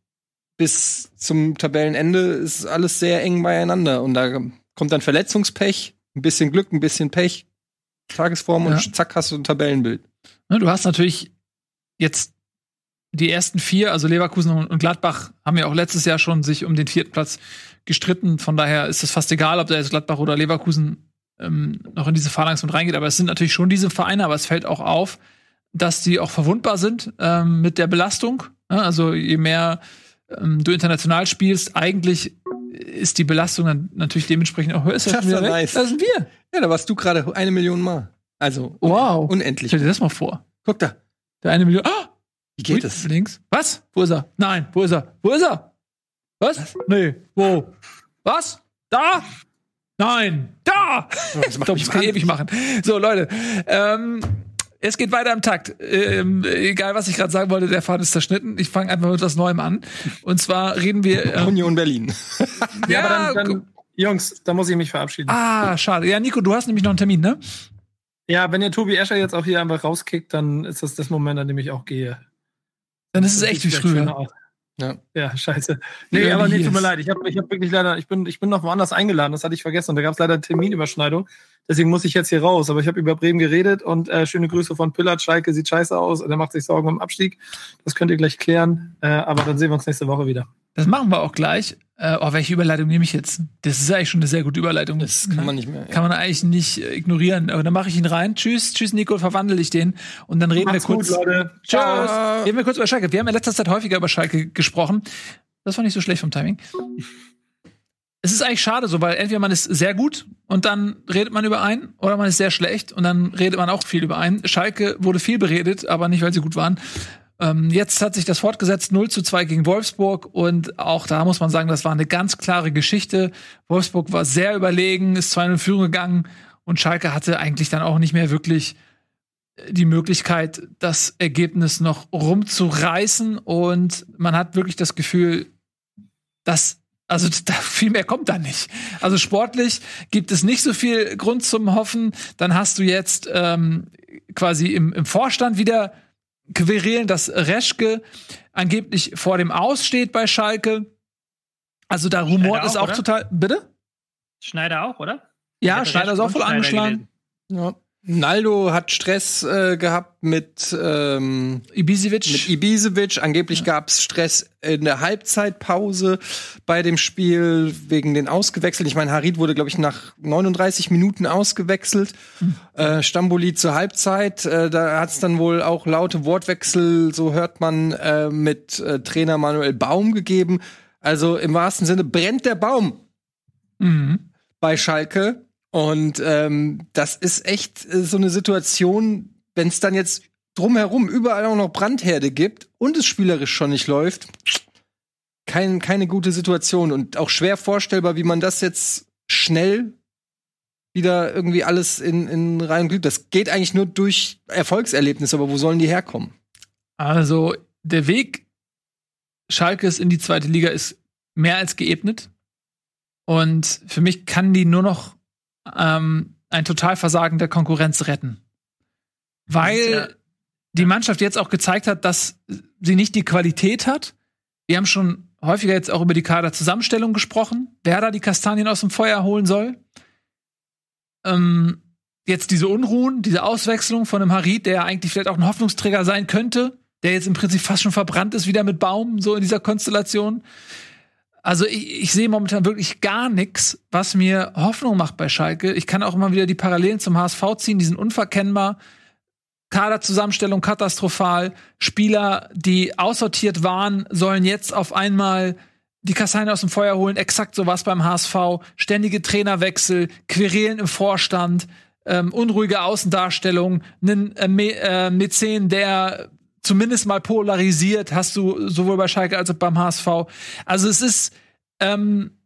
bis zum Tabellenende ist alles sehr eng beieinander und da kommt dann Verletzungspech, ein bisschen Glück, ein bisschen Pech, Tagesform Ja. und zack hast du ein Tabellenbild. Ne, Du hast natürlich jetzt die ersten vier, also Leverkusen und Gladbach, haben ja auch letztes Jahr schon sich um den vierten Platz gestritten. Von daher ist es fast egal, ob da jetzt Gladbach oder Leverkusen ähm, noch in diese Phalanx mit reingeht. Aber es sind natürlich schon diese Vereine, aber es fällt auch auf, dass die auch verwundbar sind ähm, mit der Belastung. Ne? Also je mehr ähm, du international spielst, eigentlich ist die Belastung dann natürlich dementsprechend auch höher. Ist Das ist wieder nice. Da sind wir. Ja, da warst du gerade eine Million Mal. Also Wow. unendlich. Stell dir das mal vor. Guck da, Der eine Million. Ah! wie geht es? Links. Was? Wo ist er? Nein, wo ist er? Wo ist er? Was? Nee, wo? Was? Da? Nein, da! Das [laughs] Ich glaube, das kann ich ewig machen. So, Leute, ähm, es geht weiter im Takt. Ähm, egal, was ich gerade sagen wollte, der Faden ist zerschnitten. Ich fange einfach mit was Neuem an. Und zwar reden wir. Ähm, Union Berlin. [laughs] Ja, aber ja, dann, dann, Jungs, da muss ich mich verabschieden. ah, schade. Ja, Nico, du hast nämlich noch einen Termin, ne? Ja, wenn ihr Tobi Escher jetzt auch hier einfach rauskickt, dann ist das das Moment, an dem ich auch gehe. Dann ist es echt wie früher. Ja. Ja, scheiße. Nee, Ja, aber nee, tut mir leid. Ich habe ich hab wirklich leider, ich bin, ich bin noch woanders eingeladen, das hatte ich vergessen. Und da gab es leider eine Terminüberschneidung. Deswegen muss ich jetzt hier raus. Aber ich habe über Bremen geredet und äh, schöne Grüße von Pillard. Schalke sieht scheiße aus. Der macht sich Sorgen um den Abstieg. Das könnt ihr gleich klären. Äh, aber dann sehen wir uns nächste Woche wieder. Das machen wir auch gleich. Äh, oh, welche Überleitung nehme ich jetzt? Das ist eigentlich schon eine sehr gute Überleitung. Das kann man nicht mehr. Kann man eigentlich nicht äh, ignorieren. Aber dann mache ich ihn rein. Tschüss, tschüss, Nico, verwandle ich den. Und dann reden Macht's wir kurz. gut, Leute. Tschüss. Ciao. Reden wir kurz über Schalke. Wir haben in letzter Zeit häufiger über Schalke gesprochen. Das war nicht so schlecht vom Timing. Es ist eigentlich schade so, weil entweder man ist sehr gut und dann redet man über einen oder man ist sehr schlecht und dann redet man auch viel über einen. Schalke wurde viel beredet, aber nicht, weil sie gut waren. Ähm, jetzt hat sich das fortgesetzt, 0 zu 2 gegen Wolfsburg und auch da muss man sagen, das war eine ganz klare Geschichte. Wolfsburg war sehr überlegen, ist 2-0 in Führung gegangen und Schalke hatte eigentlich dann auch nicht mehr wirklich die Möglichkeit, das Ergebnis noch rumzureißen und man hat wirklich das Gefühl, dass also [laughs] viel mehr kommt da nicht. Also sportlich gibt es nicht so viel Grund zum Hoffen. Dann hast du jetzt ähm, quasi im, im Vorstand wieder querelen, dass Reschke angeblich vor dem Aus steht bei Schalke. Also da rumort es auch, auch oder? total. Bitte? Schneider auch, oder? Ja, Schneider ist auch voll angeschlagen. Ja. Naldo hat Stress äh, gehabt mit, ähm, Ibisevic. mit Ibisevic. Angeblich gab's Stress in der Halbzeitpause bei dem Spiel wegen den Ausgewechseln. Ich meine, Harid wurde, glaube ich, nach 39 Minuten ausgewechselt. Äh, Stamboli zur Halbzeit. Äh, da hat's dann wohl auch laute Wortwechsel, so hört man, äh, mit äh, Trainer Manuel Baum gegeben. Also im wahrsten Sinne brennt der Baum mhm. bei Schalke. Und ähm, das ist echt äh, so eine Situation, wenn es dann jetzt drumherum überall auch noch Brandherde gibt und es spielerisch schon nicht läuft, kein, keine gute Situation und auch schwer vorstellbar, wie man das jetzt schnell wieder irgendwie alles in, in rein Glück. Das geht eigentlich nur durch Erfolgserlebnisse, aber wo sollen die herkommen? Also der Weg Schalkes in die zweite Liga ist mehr als geebnet. Und für mich kann die nur noch ähm, ein Totalversagen der Konkurrenz retten. Weil ja- die Mannschaft jetzt auch gezeigt hat, dass sie nicht die Qualität hat. Wir haben schon häufiger jetzt auch über die Kaderzusammenstellung gesprochen, wer da die Kastanien aus dem Feuer holen soll. Ähm, jetzt diese Unruhen, diese Auswechslung von einem Harid, der eigentlich vielleicht auch ein Hoffnungsträger sein könnte, der jetzt im Prinzip fast schon verbrannt ist, wieder mit Baum, so in dieser Konstellation. Also ich, ich sehe momentan wirklich gar nichts, was mir Hoffnung macht bei Schalke. Ich kann auch immer wieder die Parallelen zum HSV ziehen, die sind unverkennbar. Kaderzusammenstellung katastrophal. Spieler, die aussortiert waren, sollen jetzt auf einmal die Kasseine aus dem Feuer holen. Exakt so was beim HSV. Ständige Trainerwechsel, Querelen im Vorstand, ähm, unruhige Außendarstellung, einen äh, äh, Mäzen, der zumindest mal polarisiert, hast du sowohl bei Schalke als auch beim HSV. Also es ist ähm,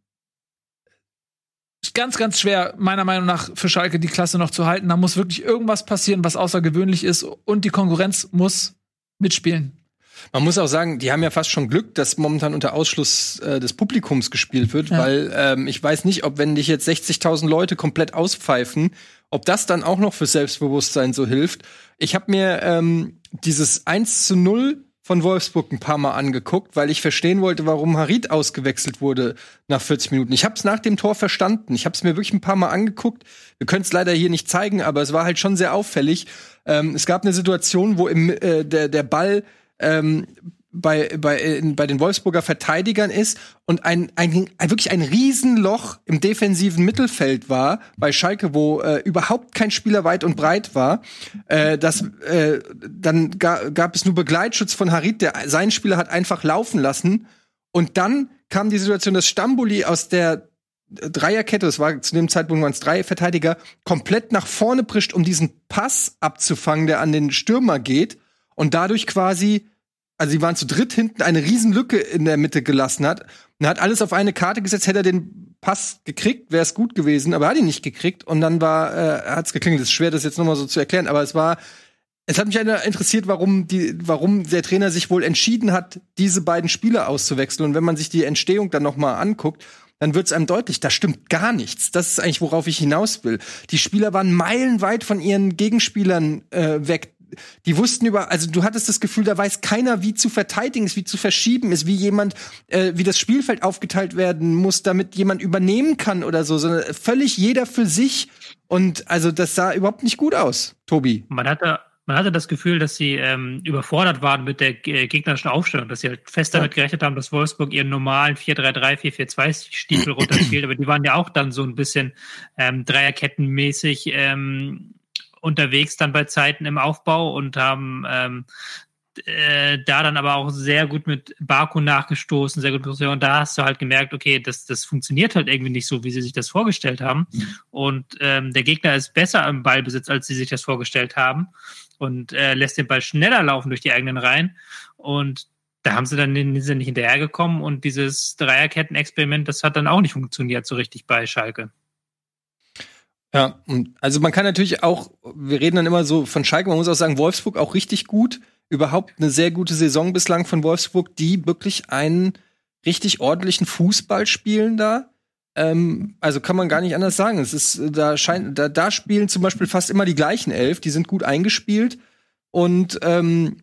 ganz, ganz schwer, meiner Meinung nach, für Schalke die Klasse noch zu halten. Da muss wirklich irgendwas passieren, was außergewöhnlich ist und die Konkurrenz muss mitspielen. Man muss auch sagen, die haben ja fast schon Glück, dass momentan unter Ausschluss äh, des Publikums gespielt wird, Ja. weil ähm, ich weiß nicht, ob wenn dich jetzt 60.000 Leute komplett auspfeifen, ob das dann auch noch für Selbstbewusstsein so hilft. Ich habe mir ähm, dieses 1 zu 0 von Wolfsburg ein paar Mal angeguckt, weil ich verstehen wollte, warum Harid ausgewechselt wurde nach 40 Minuten. Ich habe es nach dem Tor verstanden. Ich habe es mir wirklich ein paar Mal angeguckt. Wir können es leider hier nicht zeigen, aber es war halt schon sehr auffällig. Ähm, es gab eine Situation, wo im, äh, der, der Ball ähm, bei, bei, in, bei den Wolfsburger Verteidigern ist und ein, ein, ein wirklich ein Riesenloch im defensiven Mittelfeld war bei Schalke, wo äh, überhaupt kein Spieler weit und breit war. Äh, das, äh, dann ga, gab es nur Begleitschutz von Harit, der seinen Spieler hat einfach laufen lassen. Und dann kam die Situation, dass Stambuli aus der Dreierkette, das war zu dem Zeitpunkt waren es drei Verteidiger, komplett nach vorne prischt, um diesen Pass abzufangen, der an den Stürmer geht und dadurch quasi, also sie waren zu dritt hinten, eine Riesenlücke in der Mitte gelassen hat. Und hat alles auf eine Karte gesetzt, hätte er den Pass gekriegt, wäre es gut gewesen, aber er hat ihn nicht gekriegt und dann war, äh, hat es geklingelt. Es ist schwer, das jetzt nochmal so zu erklären, aber es war, es hat mich interessiert, warum die, warum der Trainer sich wohl entschieden hat, diese beiden Spieler auszuwechseln. Und wenn man sich die Entstehung dann nochmal anguckt, dann wird es einem deutlich, da stimmt gar nichts. Das ist eigentlich, worauf ich hinaus will. Die Spieler waren meilenweit von ihren Gegenspielern äh, weg. Die wussten über, also du hattest das Gefühl, da weiß keiner, wie zu verteidigen ist, wie zu verschieben ist, wie jemand, äh, wie das Spielfeld aufgeteilt werden muss, damit jemand übernehmen kann oder so, sondern völlig jeder für sich. Und also das sah überhaupt nicht gut aus, Tobi. Man hatte, man hatte das Gefühl, dass sie ähm, überfordert waren mit der äh, gegnerischen Aufstellung, dass sie halt fest damit gerechnet haben, dass Wolfsburg ihren normalen 4-3-3, 4-4-2-Stiefel [clears throat] runterspielt. Aber die waren ja auch dann so ein bisschen ähm, Dreierkettenmäßig ähm, unterwegs dann bei Zeiten im Aufbau und haben ähm, äh, da dann aber auch sehr gut mit Baku nachgestoßen, sehr gut mit und da hast du halt gemerkt, okay, das, das funktioniert halt irgendwie nicht so, wie sie sich das vorgestellt haben. Mhm. Und ähm, der Gegner ist besser im Ballbesitz, als sie sich das vorgestellt haben und äh, lässt den Ball schneller laufen durch die eigenen Reihen. Und da haben sie dann sind nicht hinterhergekommen und dieses Dreierketten-Experiment, das hat dann auch nicht funktioniert so richtig bei Schalke. Ja, also man kann natürlich auch, wir reden dann immer so von Schalke, man muss auch sagen, Wolfsburg auch richtig gut. Überhaupt eine sehr gute Saison bislang von Wolfsburg, die wirklich einen richtig ordentlichen Fußball spielen da. Ähm, also kann man gar nicht anders sagen. Es ist, da scheint, da, da spielen zum Beispiel fast immer die gleichen elf, die sind gut eingespielt und ähm,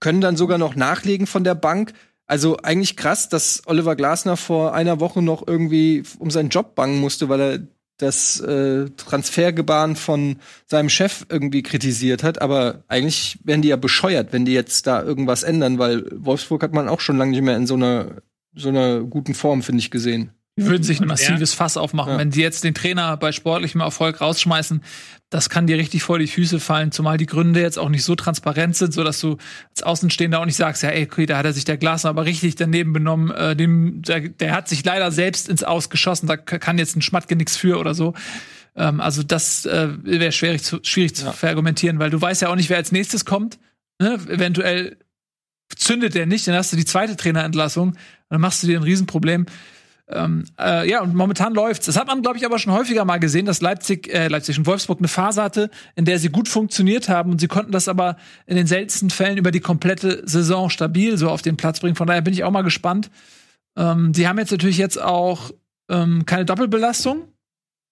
können dann sogar noch nachlegen von der Bank. Also eigentlich krass, dass Oliver Glasner vor einer Woche noch irgendwie um seinen Job bangen musste, weil er das äh, Transfergebaren von seinem Chef irgendwie kritisiert hat. Aber eigentlich wären die ja bescheuert, wenn die jetzt da irgendwas ändern, weil Wolfsburg hat man auch schon lange nicht mehr in so einer so einer guten Form, finde ich, gesehen. Die würden sich ein massives Fass aufmachen. Ja. Wenn die jetzt den Trainer bei sportlichem Erfolg rausschmeißen, das kann dir richtig vor die Füße fallen, zumal die Gründe jetzt auch nicht so transparent sind, so dass du als Außenstehender auch nicht sagst, ja, ey, okay, da hat er sich der Glasner aber richtig daneben benommen, äh, dem, der, der hat sich leider selbst ins Ausgeschossen, da kann jetzt ein Schmatke nix für oder so. Ähm, also das äh, wäre schwierig zu, schwierig ja. zu verargumentieren, weil du weißt ja auch nicht, wer als nächstes kommt. Ne? Eventuell zündet der nicht, dann hast du die zweite Trainerentlassung, dann machst du dir ein Riesenproblem. Ähm, äh, ja, und momentan läuft's. Das hat man, glaube ich, aber schon häufiger mal gesehen, dass Leipzig, äh, Leipzig und Wolfsburg eine Phase hatte, in der sie gut funktioniert haben und sie konnten das aber in den seltensten Fällen über die komplette Saison stabil so auf den Platz bringen. Von daher bin ich auch mal gespannt. Ähm, sie haben jetzt natürlich jetzt auch ähm, keine Doppelbelastung.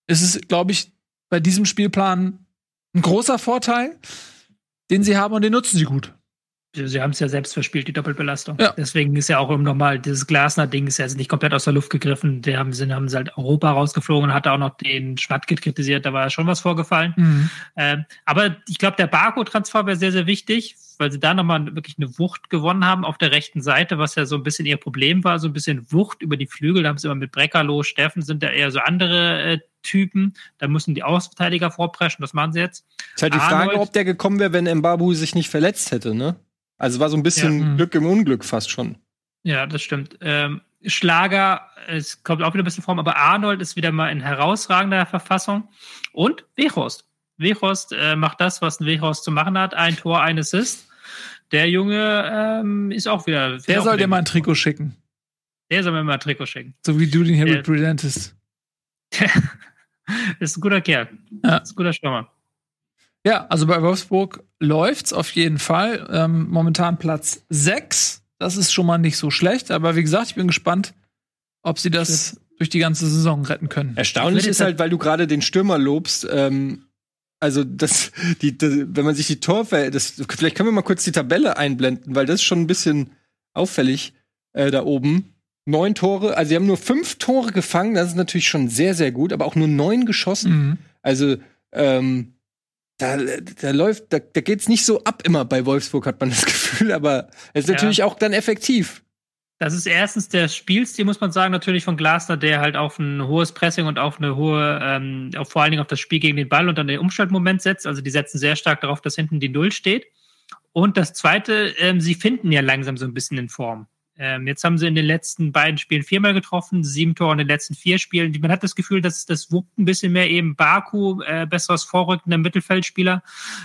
Es ist, glaube ich, bei diesem Spielplan ein großer Vorteil, den sie haben und den nutzen sie gut. Sie haben es ja selbst verspielt, die Doppelbelastung. Ja. Deswegen ist ja auch normal, dieses Glasner-Ding ist ja nicht komplett aus der Luft gegriffen. Die haben, sind, haben sie halt Europa rausgeflogen und hat auch noch den Schwattkitt kritisiert, da war ja schon was vorgefallen. Mhm. Ähm, aber ich glaube, der Barco-Transfer wäre sehr, sehr wichtig, weil sie da nochmal wirklich eine Wucht gewonnen haben auf der rechten Seite, was ja so ein bisschen ihr Problem war, so ein bisschen Wucht über die Flügel. Da haben sie immer mit Breckerlo, Steffen sind da eher so andere äh, Typen. Da müssen die Außenverteidiger vorpreschen, das machen sie jetzt. Ist halt die Frage, Arnold, ob der gekommen wäre, wenn Mbabu sich nicht verletzt hätte, ne? Also war so ein bisschen ja. Mhm. Glück im Unglück fast schon. Ja, das stimmt. Ähm, Schlager, es kommt auch wieder ein bisschen vor, aber Arnold ist wieder mal in herausragender Verfassung. Und Wechhorst. Wechhorst äh, macht das, was ein Wechhorst zu machen hat. Ein Tor, ein Assist. Der Junge ähm, ist auch wieder. Der soll dir mal ein Trikot schicken. Der soll mir mal ein Trikot schicken. So wie du den hier repräsentest. [laughs] ist ein guter Kerl. Ja. Ist ein guter Stürmer. Ja, also bei Wolfsburg läuft's auf jeden Fall. Ähm, momentan Platz 6. Das ist schon mal nicht so schlecht. Aber wie gesagt, ich bin gespannt, ob sie das durch die ganze Saison retten können. Erstaunlich ist halt, weil du gerade den Stürmer lobst. Ähm, also das, die, das, wenn man sich die das, vielleicht können wir mal kurz die Tabelle einblenden, weil das ist schon ein bisschen auffällig äh, da oben. Neun Tore, also sie haben nur fünf Tore gefangen, das ist natürlich schon sehr, sehr gut, aber auch nur neun geschossen. Mhm. Also ähm, da, da läuft, da, da geht's nicht so ab immer bei Wolfsburg, hat man das [laughs] Gefühl, aber es ist ja. natürlich auch dann effektiv. Das ist erstens der Spielstil, muss man sagen, natürlich von Glasner, der halt auf ein hohes Pressing und auf eine hohe, ähm, auf, vor allen Dingen auf das Spiel gegen den Ball und dann den Umschaltmoment setzt. Also die setzen sehr stark darauf, dass hinten die Null steht. Und das zweite, ähm, sie finden ja langsam so ein bisschen in Form. Ähm, jetzt haben sie in den letzten beiden Spielen viermal getroffen, sieben Tore in den letzten vier Spielen. Man hat das Gefühl, dass das wuckt ein bisschen mehr eben Baku, äh, besseres vorrückender Mittelfeldspieler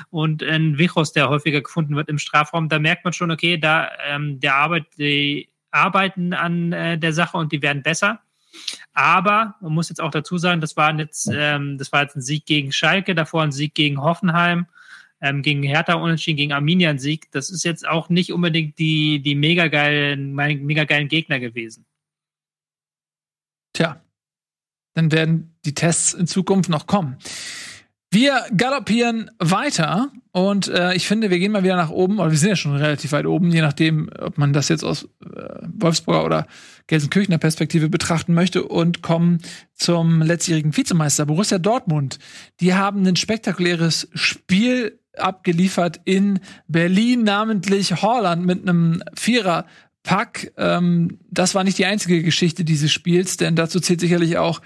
und ein Vichos, der häufiger gefunden wird im Strafraum. Da merkt man schon, okay, da ähm, der Arbeit, die arbeiten an äh, der Sache und die werden besser. Aber man muss jetzt auch dazu sagen, das war jetzt, ähm, das war jetzt ein Sieg gegen Schalke, davor ein Sieg gegen Hoffenheim ähm, gegen Hertha unentschieden, gegen Arminia ein Sieg. Das ist jetzt auch nicht unbedingt die, die mega geilen, mega geilen Gegner gewesen. Tja, dann werden die Tests in Zukunft noch kommen. Wir galoppieren weiter und äh, ich finde, wir gehen mal wieder nach oben, oder wir sind ja schon relativ weit oben, je nachdem, ob man das jetzt aus äh, Wolfsburger oder Gelsenkirchener Perspektive betrachten möchte und kommen zum letztjährigen Vizemeister Borussia Dortmund. Die haben ein spektakuläres Spiel abgeliefert in Berlin, namentlich Holland mit einem Vierer. Pack, ähm, das war nicht die einzige Geschichte dieses Spiels, denn dazu zählt sicherlich auch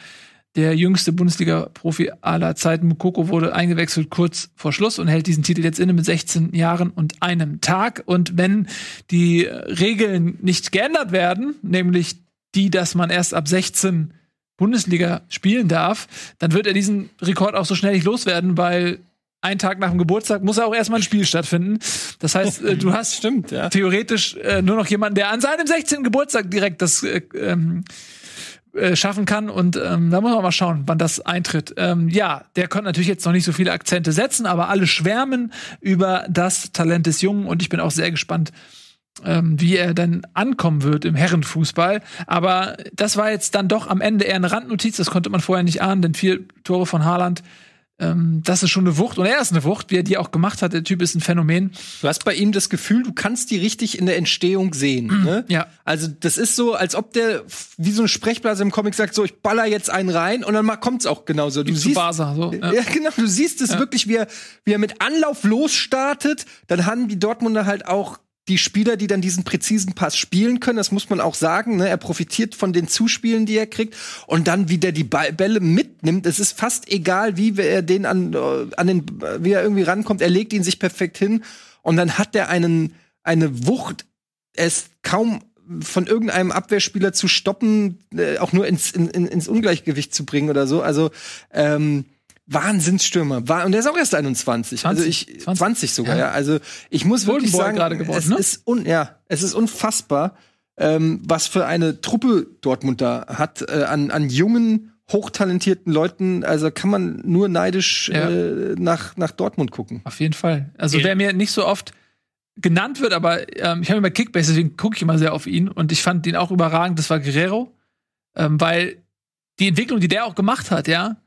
der jüngste Bundesliga-Profi aller Zeiten. Mukoko wurde eingewechselt kurz vor Schluss und hält diesen Titel jetzt inne mit 16 Jahren und einem Tag. Und wenn die Regeln nicht geändert werden, nämlich die, dass man erst ab 16 Bundesliga spielen darf, dann wird er diesen Rekord auch so schnell nicht loswerden, weil einen Tag nach dem Geburtstag muss auch erstmal ein Spiel stattfinden. Das heißt, äh, du hast [laughs] Stimmt, ja. theoretisch äh, nur noch jemanden, der an seinem 16. Geburtstag direkt das äh, ähm, äh, schaffen kann. Und ähm, da muss man mal schauen, wann das eintritt. Ähm, ja, der konnte natürlich jetzt noch nicht so viele Akzente setzen, aber alle schwärmen über das Talent des Jungen und ich bin auch sehr gespannt, ähm, wie er dann ankommen wird im Herrenfußball. Aber das war jetzt dann doch am Ende eher eine Randnotiz, das konnte man vorher nicht ahnen, denn vier Tore von Haaland ähm, das ist schon eine Wucht. Und er ist eine Wucht, wie er die auch gemacht hat. Der Typ ist ein Phänomen. Du hast bei ihm das Gefühl, du kannst die richtig in der Entstehung sehen. Mhm, ne? ja. Also das ist so, als ob der wie so eine Sprechblase im Comic sagt, so ich baller jetzt einen rein und dann kommt's auch genauso. Du Zu siehst, Barca, so. ja. Ja. genau, du siehst es wirklich, wie er, wie er mit Anlauf losstartet. Dann haben die Dortmunder halt auch die Spieler, die dann diesen präzisen Pass spielen können, das muss man auch sagen. Ne? Er profitiert von den Zuspielen, die er kriegt. Und dann, wie der die Bälle mitnimmt, es ist fast egal, wie er den an, äh, an den, wie er irgendwie rankommt. Er legt ihn sich perfekt hin. Und dann hat er einen, eine Wucht. Er ist kaum von irgendeinem Abwehrspieler zu stoppen, äh, auch nur ins, in, in, ins Ungleichgewicht zu bringen oder so. Also, ähm, Wahnsinnsstürmer. Und der ist auch erst 21. also 20, ich, 20. 20, sogar, Ja. ja. Also ich muss Golden wirklich Boy sagen, gerade geworden, es ne? ist un, ja, es ist unfassbar, ähm, was für eine Truppe Dortmund da hat äh, an, an jungen, hochtalentierten Leuten. Also kann man nur neidisch Ja. äh, nach, nach Dortmund gucken. Auf jeden Fall. Also wer mir nicht so oft genannt wird, aber ähm, ich habe immer Kickbase, deswegen gucke ich immer sehr auf ihn und ich fand ihn auch überragend. Das war Guerrero, ähm, weil die Entwicklung, die der auch gemacht hat, ja,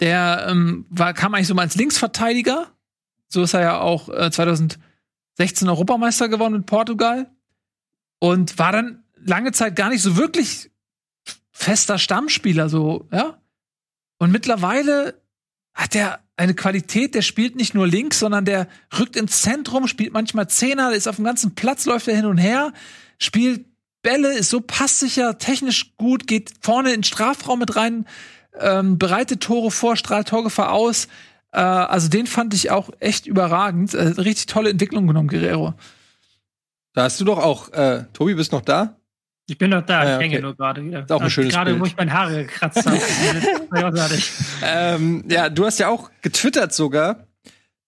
der ähm, war kam eigentlich so mal als Linksverteidiger. So ist er ja auch äh, 2016 Europameister geworden mit Portugal und war dann lange Zeit gar nicht so wirklich fester Stammspieler, so ja. Und mittlerweile hat er eine Qualität, der spielt nicht nur links, sondern der rückt ins Zentrum, spielt manchmal Zehner, ist auf dem ganzen Platz, läuft er hin und her, spielt Bälle, ist so passsicher, technisch gut, geht vorne in den Strafraum mit rein, ähm, bereitet Tore vor, strahlt Torgefahr aus. Äh, also den fand ich auch echt überragend. Äh, richtig tolle Entwicklung genommen, Guerrero. Da hast du doch auch, äh, Tobi, bist noch da? Ich bin doch da, Ah, ja, ich hänge okay. nur gerade wieder. Ist auch ein schönes Gerade, Bild. wo ich meine Haare gekratzt habe. [laughs] Ähm, ja, du hast ja auch getwittert sogar,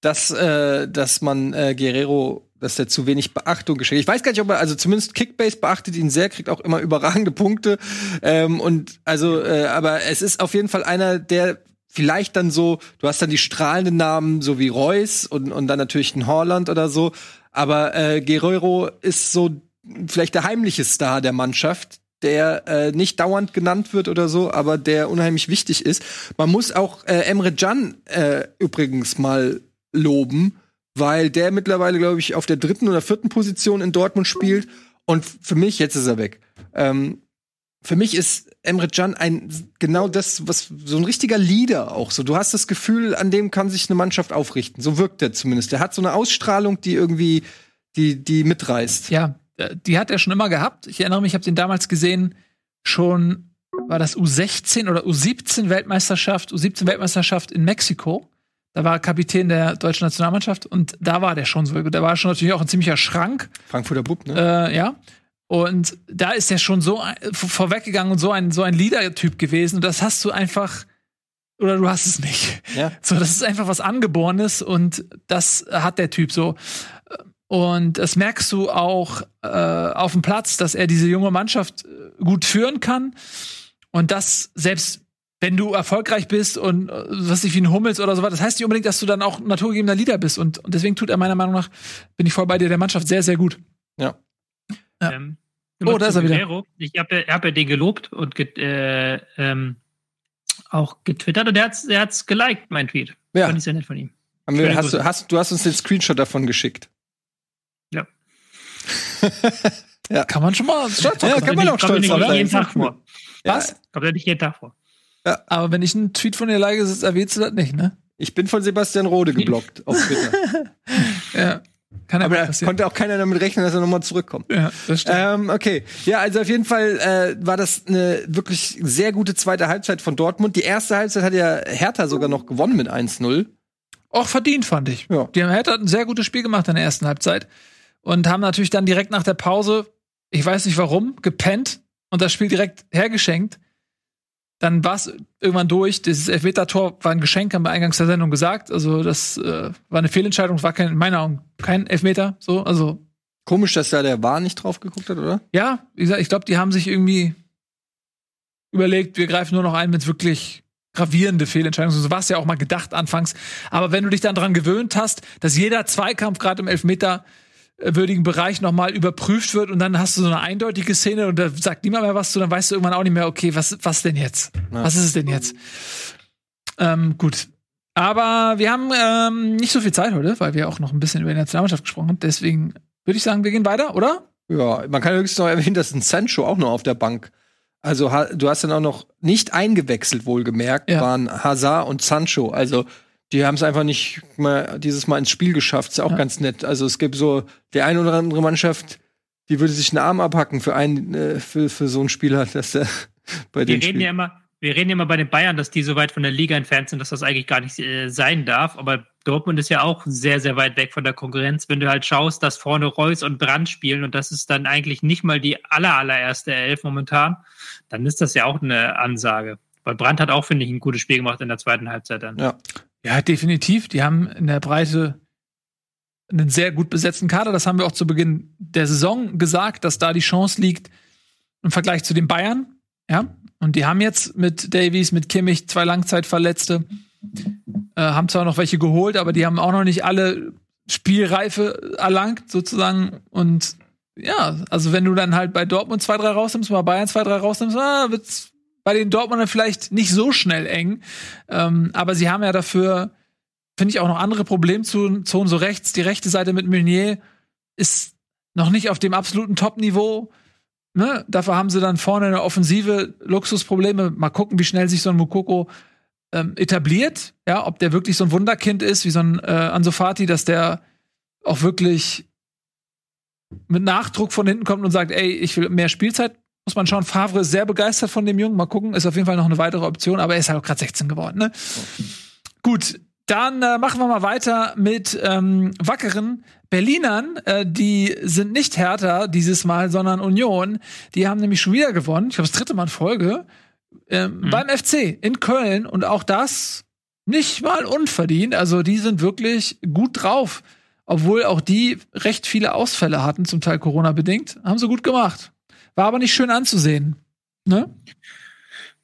dass, äh, dass man äh, Guerrero, dass der zu wenig Beachtung geschenkt. Ich weiß gar nicht, ob er, also zumindest Kickbase beachtet ihn sehr, kriegt auch immer überragende Punkte. Ähm, und also, äh, aber es ist auf jeden Fall einer, der vielleicht dann so, du hast dann die strahlenden Namen, so wie Reus und, und dann natürlich ein Horland oder so. Aber äh, Guerrero ist so vielleicht der heimliche Star der Mannschaft, der äh, nicht dauernd genannt wird oder so, aber der unheimlich wichtig ist. Man muss auch äh, Emre Can äh, übrigens mal loben, weil der mittlerweile, glaube ich, auf der dritten oder vierten Position in Dortmund spielt. Und für mich, jetzt ist er weg. Ähm, für mich ist Emre Can ein genau das, was so ein richtiger Leader auch. So, du hast das Gefühl, an dem kann sich eine Mannschaft aufrichten. So wirkt er zumindest. Der hat so eine Ausstrahlung, die irgendwie die die mitreißt. Ja, die hat er schon immer gehabt. Ich erinnere mich, ich habe den damals gesehen, schon war das U16 oder U17 Weltmeisterschaft, U17 Weltmeisterschaft in Mexiko. Da war Kapitän der deutschen Nationalmannschaft und da war der schon so. Da war schon natürlich auch ein ziemlicher Schrank. Frankfurter Bub, ne? Äh, ja. Und da ist er schon so vorweggegangen und so ein, so ein Leader-Typ gewesen. Und das hast du einfach, oder du hast es nicht. Ja. [laughs] So, das ist einfach was Angeborenes und das hat der Typ so. Und das merkst du auch äh, auf dem Platz, dass er diese junge Mannschaft äh, gut führen kann. Und das selbst wenn du erfolgreich bist und äh, was ich wie ein Hummels oder so was, das heißt nicht unbedingt, dass du dann auch ein naturgegebener Leader bist. Und, und deswegen tut er meiner Meinung nach, bin ich voll bei dir, der Mannschaft sehr, sehr gut. Ja. Ähm, Oh, da ist er wieder. Guerrero. Ich habe hab ja den gelobt und ge äh, ähm, auch getwittert und er hat's, er hat's geliked, mein Tweet. Ja. Fand ich sehr nett von ihm. Haben wir, hast, du, hast, du hast uns den Screenshot davon geschickt. [laughs] Kann man schon mal stolz Ja, drauf kann sein. man auch Kommt stolz nicht drauf sein. jeden Tag vor. Was? Kommt ja nicht jeden Tag vor. Aber wenn ich einen Tweet von dir like, erwähnst du das nicht, ne? Ich bin von Sebastian Rode geblockt auf Twitter. [laughs] Ja. Kann ja Aber da konnte auch keiner damit rechnen, dass er nochmal zurückkommt. Ja, das stimmt. Ähm, okay. Ja, also auf jeden Fall äh, war das eine wirklich sehr gute zweite Halbzeit von Dortmund. Die erste Halbzeit hat ja Hertha sogar noch gewonnen mit 1-0. Auch verdient, fand ich. Ja. Die haben Hertha ein sehr gutes Spiel gemacht in der ersten Halbzeit und haben natürlich dann direkt nach der Pause, ich weiß nicht warum, gepennt und das Spiel direkt hergeschenkt. Dann war es irgendwann durch. Dieses Elfmeter-Tor war ein Geschenk, haben wir eingangs der Sendung gesagt. Also, das äh, war eine Fehlentscheidung, war kein, in meinen Augen kein Elfmeter. So, also, Komisch, dass da der War nicht drauf geguckt hat, oder? ja, wie gesagt, ich glaube, die haben sich irgendwie überlegt, wir greifen nur noch ein, wenn es wirklich gravierende Fehlentscheidungen sind. So war es ja auch mal gedacht anfangs. Aber wenn du dich dann dran gewöhnt hast, dass jeder Zweikampf gerade im Elfmeter würdigen Bereich nochmal überprüft wird und dann hast du so eine eindeutige Szene und da sagt niemand mehr was zu, dann weißt du irgendwann auch nicht mehr, okay, was, was denn jetzt? Ja. Was ist es denn jetzt? Ähm, gut. Aber wir haben ähm, nicht so viel Zeit heute, weil wir auch noch ein bisschen über die Nationalmannschaft gesprochen haben. Deswegen würde ich sagen, wir gehen weiter, oder? Ja, man kann höchstens noch erwähnen, dass ein Sancho auch noch auf der Bank. Also du hast dann auch noch nicht eingewechselt, wohlgemerkt, Ja. waren Hazard und Sancho. Also die haben es einfach nicht mal dieses Mal ins Spiel geschafft. Ist auch Ja. ganz nett. Also es gibt so die eine oder andere Mannschaft, die würde sich einen Arm abhacken für einen äh, für, für so einen Spieler, [laughs] dass der bei Wir den reden Spielen. ja immer, wir reden ja immer bei den Bayern, dass die so weit von der Liga entfernt sind, dass das eigentlich gar nicht äh, sein darf. Aber Dortmund ist ja auch sehr, sehr weit weg von der Konkurrenz. Wenn du halt schaust, dass vorne Reus und Brand spielen und das ist dann eigentlich nicht mal die aller, allererste Elf momentan, dann ist das ja auch eine Ansage. Weil Brand hat auch, finde ich, ein gutes Spiel gemacht in der zweiten Halbzeit dann. Ja. Ja, definitiv. Die haben in der Breite einen sehr gut besetzten Kader. Das haben wir auch zu Beginn der Saison gesagt, dass da die Chance liegt im Vergleich zu den Bayern. Ja. Und die haben jetzt mit Davies, mit Kimmich zwei Langzeitverletzte, äh, haben zwar noch welche geholt, aber die haben auch noch nicht alle Spielreife erlangt, sozusagen. Und ja, also wenn du dann halt bei Dortmund zwei, drei rausnimmst, bei Bayern zwei, drei rausnimmst, ah, wird's bei den Dortmundern vielleicht nicht so schnell eng. Ähm, aber sie haben ja dafür, finde ich, auch noch andere Problemzonen. So rechts, die rechte Seite mit Meunier ist noch nicht auf dem absoluten Top-Niveau. Ne? Dafür haben sie dann vorne eine offensive Luxusprobleme. Mal gucken, wie schnell sich so ein Mukoko ähm, etabliert. Ja, ob der wirklich so ein Wunderkind ist, wie so ein äh, Ansu Fati, dass der auch wirklich mit Nachdruck von hinten kommt und sagt, ey, ich will mehr Spielzeit. Muss man schauen. Favre ist sehr begeistert von dem Jungen. Mal gucken, ist auf jeden Fall noch eine weitere Option, aber er ist halt auch gerade 16 geworden. Ne? Gut, dann äh, machen wir mal weiter mit ähm, wackeren Berlinern. Äh, die sind nicht härter dieses Mal, sondern Union. Die haben nämlich schon wieder gewonnen. Ich glaube, das dritte Mal in Folge. Ähm, Mhm. Beim FC in Köln. Und auch das nicht mal unverdient. Also die sind wirklich gut drauf. Obwohl auch die recht viele Ausfälle hatten, zum Teil Corona-bedingt. Haben sie gut gemacht. War aber nicht schön anzusehen. Ne?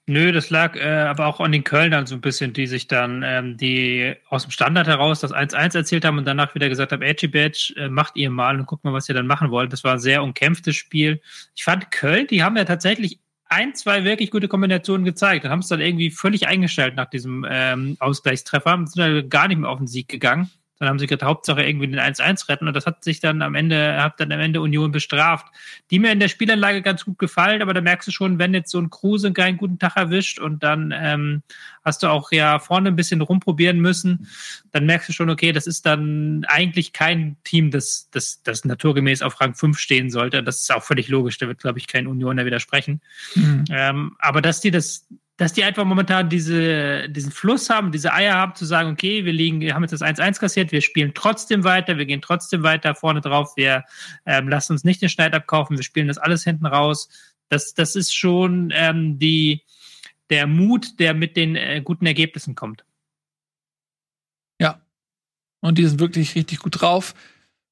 Nö, das lag äh, aber auch an den Kölnern so ein bisschen, die sich dann, ähm, die aus dem Standard heraus das 1-1 erzählt haben und danach wieder gesagt haben, Edgy Badge, äh, macht ihr mal und guckt mal, was ihr dann machen wollt. Das war ein sehr umkämpftes Spiel. Ich fand Köln, die haben ja tatsächlich ein, zwei wirklich gute Kombinationen gezeigt und haben es dann irgendwie völlig eingestellt nach diesem ähm, Ausgleichstreffer. Sind dann gar nicht mehr auf den Sieg gegangen. Dann haben sie gesagt, Hauptsache irgendwie den 1-1 retten und das hat sich dann am Ende, hat dann am Ende Union bestraft. Die mir in der Spielanlage ganz gut gefallen, aber da merkst du schon, wenn jetzt so ein Kruse keinen guten Tag erwischt und dann ähm, hast du auch ja vorne ein bisschen rumprobieren müssen, dann merkst du schon, okay, das ist dann eigentlich kein Team, das, das, das naturgemäß auf Rang 5 stehen sollte. Das ist auch völlig logisch, da wird, glaube ich, kein Unioner widersprechen. Mhm. Ähm, aber dass die das, dass die einfach momentan diese, diesen Fluss haben, diese Eier haben, zu sagen, okay, wir liegen, wir haben jetzt das 1-1 kassiert, wir spielen trotzdem weiter, wir gehen trotzdem weiter vorne drauf, wir ähm, lassen uns nicht den Schneid abkaufen, wir spielen das alles hinten raus. Das, das ist schon ähm, die, der Mut, der mit den äh, guten Ergebnissen kommt. Und die sind wirklich richtig gut drauf.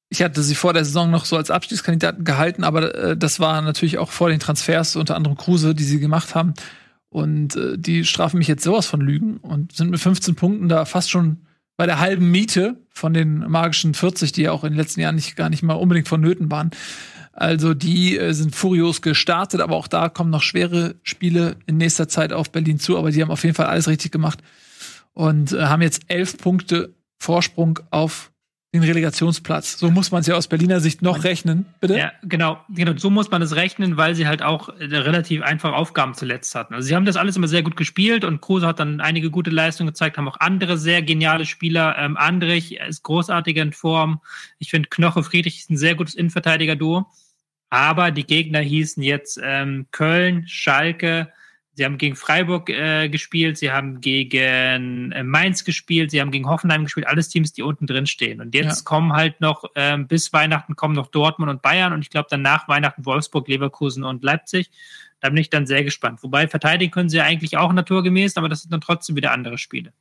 Ich hatte sie vor der Saison noch so als Abstiegskandidaten gehalten, aber äh, das war natürlich auch vor den Transfers, unter anderem Kruse, die sie gemacht haben. Und äh, die strafen mich jetzt sowas von Lügen und sind mit 15 Punkten da fast schon bei der halben Miete von den magischen 40, die ja auch in den letzten Jahren nicht, gar nicht mal unbedingt vonnöten waren. Also die äh, sind furios gestartet, aber auch da kommen noch schwere Spiele in nächster Zeit auf Berlin zu. Aber die haben auf jeden Fall alles richtig gemacht und äh, haben jetzt elf Punkte Vorsprung auf den Relegationsplatz. So muss man es ja aus Berliner Sicht noch rechnen, bitte. Ja, genau, genau. So muss man es rechnen, weil sie halt auch äh, relativ einfache Aufgaben zuletzt hatten. Also sie haben das alles immer sehr gut gespielt und Kruse hat dann einige gute Leistungen gezeigt, haben auch andere sehr geniale Spieler. Ähm, Andrich ist großartiger in Form. Ich finde Knoche Friedrich ist ein sehr gutes Innenverteidiger-Duo. Aber die Gegner hießen jetzt ähm, Köln, Schalke, Sie haben gegen Freiburg äh, gespielt, sie haben gegen äh, Mainz gespielt, sie haben gegen Hoffenheim gespielt, alles Teams, die unten drin stehen. Und jetzt ja. kommen halt noch, ähm, bis Weihnachten kommen noch Dortmund und Bayern und ich glaube dann nach Weihnachten Wolfsburg, Leverkusen und Leipzig. Da bin ich dann sehr gespannt. Wobei verteidigen können sie ja eigentlich auch naturgemäß, aber das sind dann trotzdem wieder andere Spiele.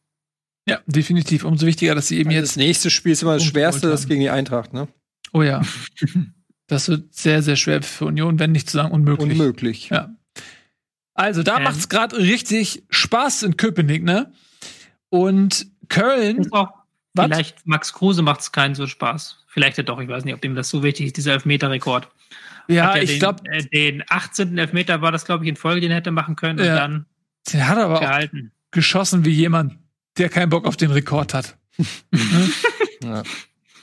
Ja, definitiv. Umso wichtiger, dass sie eben also jetzt. Das nächste Spiel ist immer das schwerste, das gegen die Eintracht, ne? Oh ja. [laughs] das wird sehr, sehr schwer für Union, wenn nicht zu sagen unmöglich. Unmöglich. Ja. Also da ähm, macht's gerade richtig Spaß in Köpenick, ne? Und Köln. Vielleicht Max Kruse macht's keinen so Spaß. Vielleicht ja doch, ich weiß nicht, ob ihm das so wichtig ist, dieser Elfmeter-Rekord. Ja, ja ich glaube. Äh, den 18. Elfmeter war das, glaube ich, in Folge, den er hätte machen können ja. und dann. Der hat aber gehalten. auch geschossen wie jemand, der keinen Bock auf den Rekord hat. [laughs] ja.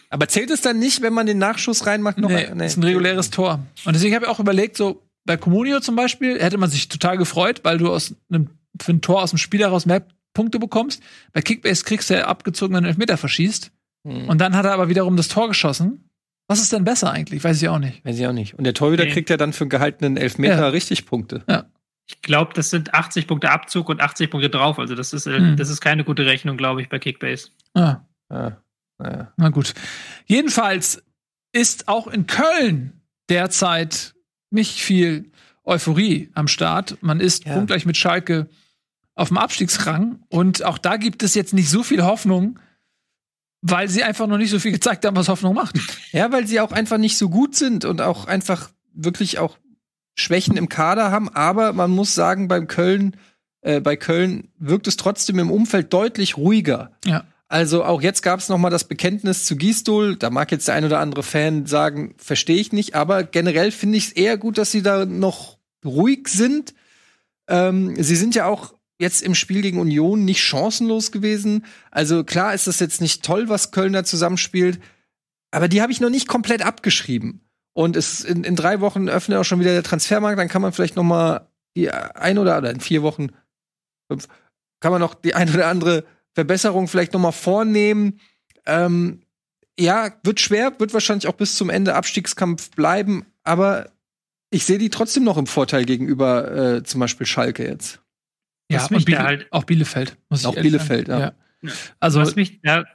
Aber zählt es dann nicht, wenn man den Nachschuss reinmacht? Noch nee, ein, nee. ist ein reguläres Tor. Und deswegen habe ich auch überlegt, so, bei Comunio zum Beispiel hätte man sich total gefreut, weil du aus einem, für ein Tor aus dem Spiel heraus mehr Punkte bekommst. Bei Kickbase kriegst du ja abgezogen, wenn du Elfmeter verschießt. Hm. Und dann hat er aber wiederum das Tor geschossen. Was ist denn besser eigentlich? Weiß ich auch nicht. Weiß ich auch nicht. Und der Torhüter nee. kriegt ja dann für einen gehaltenen Elfmeter ja. richtig Punkte. Ja. Ich glaube, das sind 80 Punkte Abzug und 80 Punkte drauf. Also das ist, hm. das ist keine gute Rechnung, glaube ich, bei Kickbase. Ah. ah. Naja. Na gut. Jedenfalls ist auch in Köln derzeit nicht viel Euphorie am Start. Man ist ja. punktgleich mit Schalke auf dem Abstiegsrang und auch da gibt es jetzt nicht so viel Hoffnung, weil sie einfach noch nicht so viel gezeigt haben, was Hoffnung macht. Ja, weil sie auch einfach nicht so gut sind und auch einfach wirklich auch Schwächen im Kader haben. Aber man muss sagen, beim Köln, äh, bei Köln wirkt es trotzdem im Umfeld deutlich ruhiger. Ja. Also auch jetzt gab es noch mal das Bekenntnis zu Gisdol. Da mag jetzt der ein oder andere Fan sagen, verstehe ich nicht, aber generell finde ich es eher gut, dass sie da noch ruhig sind. Ähm, sie sind ja auch jetzt im Spiel gegen Union nicht chancenlos gewesen. Also klar ist das jetzt nicht toll, was Köln da zusammenspielt, aber die habe ich noch nicht komplett abgeschrieben. Und es in, in drei Wochen öffnet auch schon wieder der Transfermarkt, dann kann man vielleicht noch mal die ein oder, oder in vier Wochen fünf, kann man noch die ein oder andere Verbesserung vielleicht noch mal vornehmen. Ähm, ja, wird schwer, wird wahrscheinlich auch bis zum Ende Abstiegskampf bleiben, aber ich sehe die trotzdem noch im Vorteil gegenüber äh, zum Beispiel Schalke jetzt. Ja, und Biele halt auch Bielefeld. Muss ich auch Bielefeld, ja. ja. Also, was mich da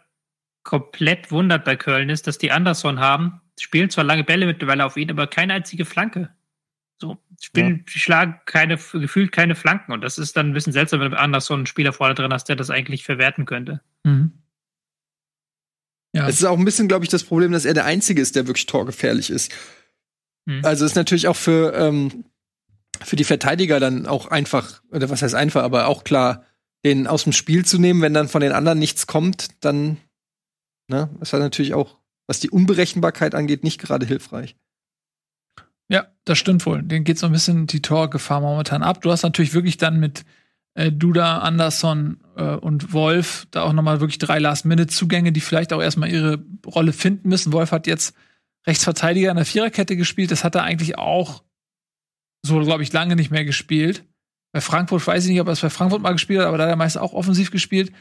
komplett wundert bei Köln ist, dass die Anderson haben, spielen zwar lange Bälle mittlerweile auf ihn, aber keine einzige Flanke. So, spielen, ja. schlagen keine, gefühlt keine Flanken. Und das ist dann ein bisschen seltsam, wenn du Anderson einen Spieler vorne drin hast, der das eigentlich verwerten könnte. Mhm. Ja. Es ist auch ein bisschen, glaube ich, das Problem, dass er der Einzige ist, der wirklich torgefährlich ist. Mhm. Also ist natürlich auch für, ähm, für die Verteidiger dann auch einfach, oder was heißt einfach, aber auch klar, den aus dem Spiel zu nehmen, wenn dann von den anderen nichts kommt, dann ne, ist das natürlich auch, was die Unberechenbarkeit angeht, nicht gerade hilfreich. Ja, das stimmt wohl. Den geht so ein bisschen die Torgefahr momentan ab. Du hast natürlich wirklich dann mit äh, Duda, Anderson äh, und Wolf da auch nochmal wirklich drei Last-Minute-Zugänge, die vielleicht auch erstmal ihre Rolle finden müssen. Wolf hat jetzt Rechtsverteidiger in der Viererkette gespielt. Das hat er eigentlich auch so, glaube ich, lange nicht mehr gespielt. Bei Frankfurt weiß ich nicht, ob er es bei Frankfurt mal gespielt hat, aber da hat er meist auch offensiv gespielt.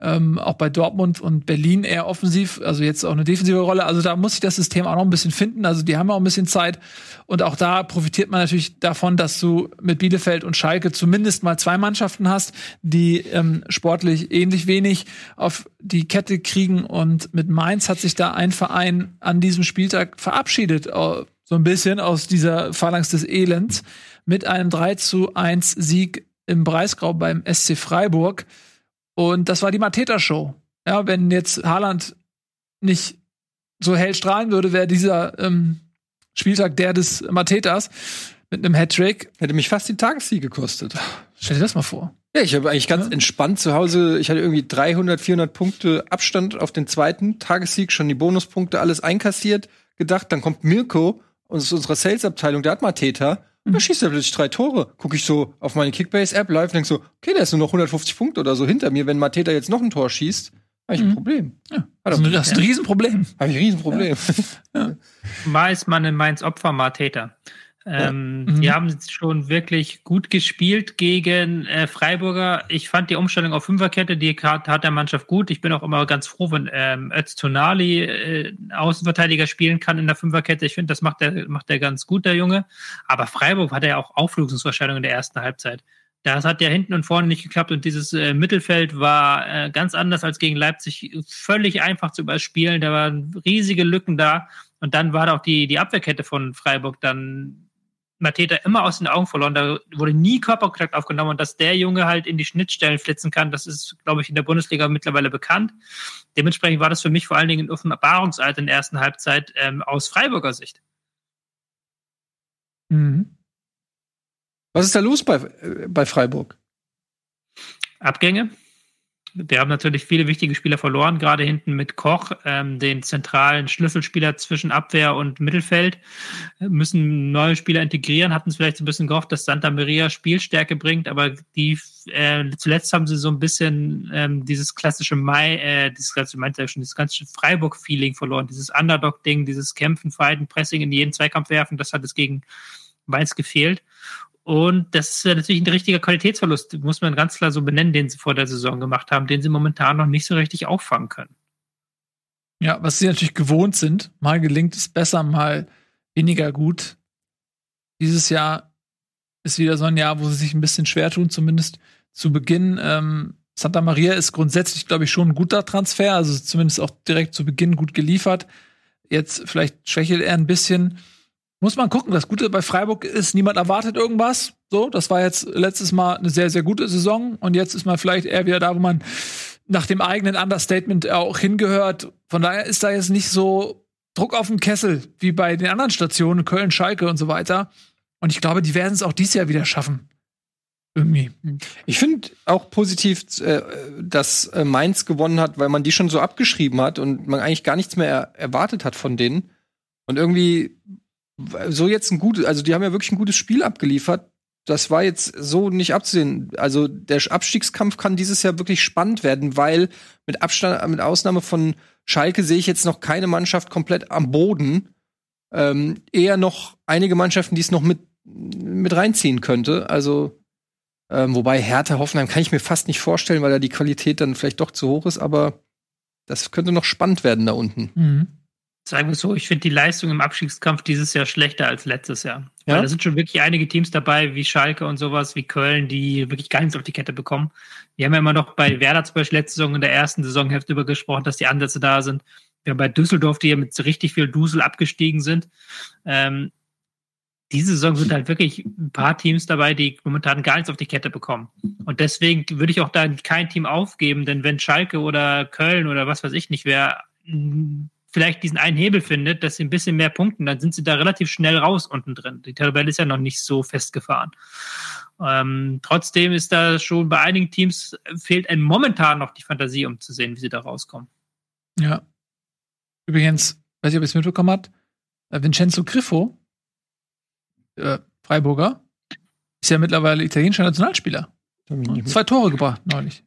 Ähm, auch bei Dortmund und Berlin eher offensiv, also jetzt auch eine defensive Rolle. Also da muss sich das System auch noch ein bisschen finden. Also die haben auch ein bisschen Zeit. Und auch da profitiert man natürlich davon, dass du mit Bielefeld und Schalke zumindest mal zwei Mannschaften hast, die ähm, sportlich ähnlich wenig auf die Kette kriegen. Und mit Mainz hat sich da ein Verein an diesem Spieltag verabschiedet, so ein bisschen aus dieser Phalanx des Elends, mit einem 3 zu 1 Sieg im Breisgau beim SC Freiburg. Und das war die Mateta-Show. Ja, wenn jetzt Haaland nicht so hell strahlen würde, wäre dieser ähm, Spieltag der des Matetas mit einem Hattrick. Hätte mich fast die Tagessieg gekostet. Stell dir das mal vor. Ja, ich habe eigentlich ganz ja. entspannt zu Hause. Ich hatte irgendwie 300, 400 Punkte Abstand auf den zweiten Tagessieg, schon die Bonuspunkte alles einkassiert. Gedacht, dann kommt Mirko aus unserer Sales-Abteilung, der hat Mateta. Da schießt er plötzlich drei Tore. Guck ich so auf meine Kickbase-App live und denk so, okay, der ist nur noch 150 Punkte oder so hinter mir. Wenn Mateta jetzt noch ein Tor schießt, habe ich ein Mhm. Problem. Ja, das ist ein, das ist ein Riesenproblem. Habe ich ein Riesenproblem. Mal ist man in Mainz Opfer, mal Ähm, Mhm. Die haben schon wirklich gut gespielt gegen äh, Freiburger. Ich fand die Umstellung auf Fünferkette, die hat, der Mannschaft gut. Ich bin auch immer ganz froh, wenn ähm, Öztunali äh, Außenverteidiger spielen kann in der Fünferkette. Ich finde, das macht er macht er ganz gut, der Junge. Aber Freiburg hatte ja auch Auflösungsverscheinungen in der ersten Halbzeit. Das hat ja hinten und vorne nicht geklappt und dieses äh, Mittelfeld war äh, ganz anders als gegen Leipzig völlig einfach zu überspielen. Da waren riesige Lücken da und dann war da auch die, die Abwehrkette von Freiburg dann Mateta immer aus den Augen verloren. Da wurde nie Körperkontakt aufgenommen und dass der Junge halt in die Schnittstellen flitzen kann, das ist, glaube ich, in der Bundesliga mittlerweile bekannt. Dementsprechend war das für mich vor allen Dingen ein Offenbarungsalter in der ersten Halbzeit ähm, aus Freiburger Sicht. Mhm. Was ist da los bei, äh, bei Freiburg? Abgänge. Wir haben natürlich viele wichtige Spieler verloren, gerade hinten mit Koch, ähm, den zentralen Schlüsselspieler zwischen Abwehr und Mittelfeld. Äh, Müssen neue Spieler integrieren, hatten es vielleicht so ein bisschen gehofft, dass Santa Maria Spielstärke bringt, aber die äh, zuletzt haben sie so ein bisschen ähm, dieses klassische Mai, äh, dieses klassische, meinte ja schon, dieses ganze Freiburg-Feeling verloren, dieses Underdog-Ding, dieses Kämpfen, Fighten, Pressing in jeden Zweikampf werfen, das hat es gegen Mainz gefehlt. Und das ist natürlich ein richtiger Qualitätsverlust, muss man ganz klar so benennen, den sie vor der Saison gemacht haben, den sie momentan noch nicht so richtig auffangen können. Ja, was sie natürlich gewohnt sind. Mal gelingt es besser, mal weniger gut. Dieses Jahr ist wieder so ein Jahr, wo sie sich ein bisschen schwer tun, zumindest zu Beginn. Ähm, Santa Maria ist grundsätzlich, glaube ich, schon ein guter Transfer, also zumindest auch direkt zu Beginn gut geliefert. Jetzt vielleicht schwächelt er ein bisschen. Muss man gucken. Das Gute bei Freiburg ist, niemand erwartet irgendwas. So, das war jetzt letztes Mal eine sehr, sehr gute Saison. Und jetzt ist man vielleicht eher wieder da, wo man nach dem eigenen Understatement auch hingehört. Von daher ist da jetzt nicht so Druck auf dem Kessel wie bei den anderen Stationen, Köln, Schalke und so weiter. Und ich glaube, die werden es auch dieses Jahr wieder schaffen. Irgendwie. Ich finde auch positiv, äh, dass äh, Mainz gewonnen hat, weil man die schon so abgeschrieben hat und man eigentlich gar nichts mehr er erwartet hat von denen. Und irgendwie so jetzt ein gutes, also die haben ja wirklich ein gutes Spiel abgeliefert. Das war jetzt so nicht abzusehen. Also der Abstiegskampf kann dieses Jahr wirklich spannend werden, weil mit Abstand, mit Ausnahme von Schalke sehe ich jetzt noch keine Mannschaft komplett am Boden. Ähm, eher noch einige Mannschaften, die es noch mit, mit reinziehen könnte. Also ähm, wobei Hertha Hoffenheim kann ich mir fast nicht vorstellen, weil da die Qualität dann vielleicht doch zu hoch ist, aber das könnte noch spannend werden da unten. Mhm. Sagen wir so, ich finde die Leistung im Abstiegskampf dieses Jahr schlechter als letztes Jahr. Ja? Weil da sind schon wirklich einige Teams dabei, wie Schalke und sowas, wie Köln, die wirklich gar nichts auf die Kette bekommen. Wir haben ja immer noch bei Werder zum Beispiel letzte Saison in der ersten Saisonhälfte über gesprochen, dass die Ansätze da sind. Wir haben bei Düsseldorf, die ja mit so richtig viel Dusel abgestiegen sind. Ähm, diese Saison sind halt wirklich ein paar Teams dabei, die momentan gar nichts auf die Kette bekommen. Und deswegen würde ich auch da kein Team aufgeben, denn wenn Schalke oder Köln oder was weiß ich nicht wer mh, vielleicht diesen einen Hebel findet, dass sie ein bisschen mehr punkten, dann sind sie da relativ schnell raus unten drin. Die Tabelle ist ja noch nicht so festgefahren. Ähm, trotzdem ist da schon bei einigen Teams fehlt ein momentan noch die Fantasie, um zu sehen, wie sie da rauskommen. Ja. Übrigens, weiß ich, ob ihr es mitbekommen habt, äh, Vincenzo Griffo, äh, Freiburger, ist ja mittlerweile italienischer Nationalspieler. Zwei Tore gebracht neulich.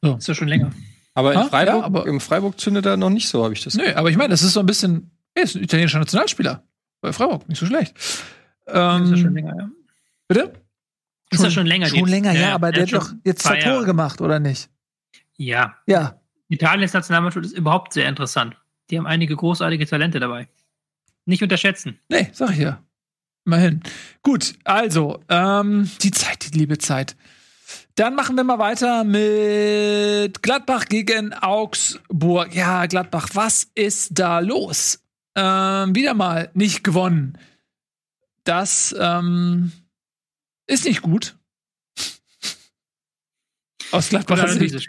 Ist ja schon länger. Aber in Ah, Freiburg, ja, aber- im Freiburg zündet er noch nicht so, habe ich das. Nö, aber ich meine, das ist so ein bisschen, er ist ein italienischer Nationalspieler. Bei Freiburg, nicht so schlecht. Ähm, ist ja schon länger, ja. Bitte? Ist ja schon länger. Schon länger, ja, aber der hat schon doch jetzt zwei Jahre. Tore gemacht, oder nicht? Ja, Ja. Italiens Nationalmannschaft ist überhaupt sehr interessant. Die haben einige großartige Talente dabei. Nicht unterschätzen. Nee, sag ich ja. Immerhin. Gut, also, ähm, die Zeit, die liebe Zeit. Dann machen wir mal weiter mit Gladbach gegen Augsburg. Ja, Gladbach, was ist da los? Ähm, wieder mal nicht gewonnen. Das ähm, ist nicht gut. [laughs] Aus Gladbacher Sicht.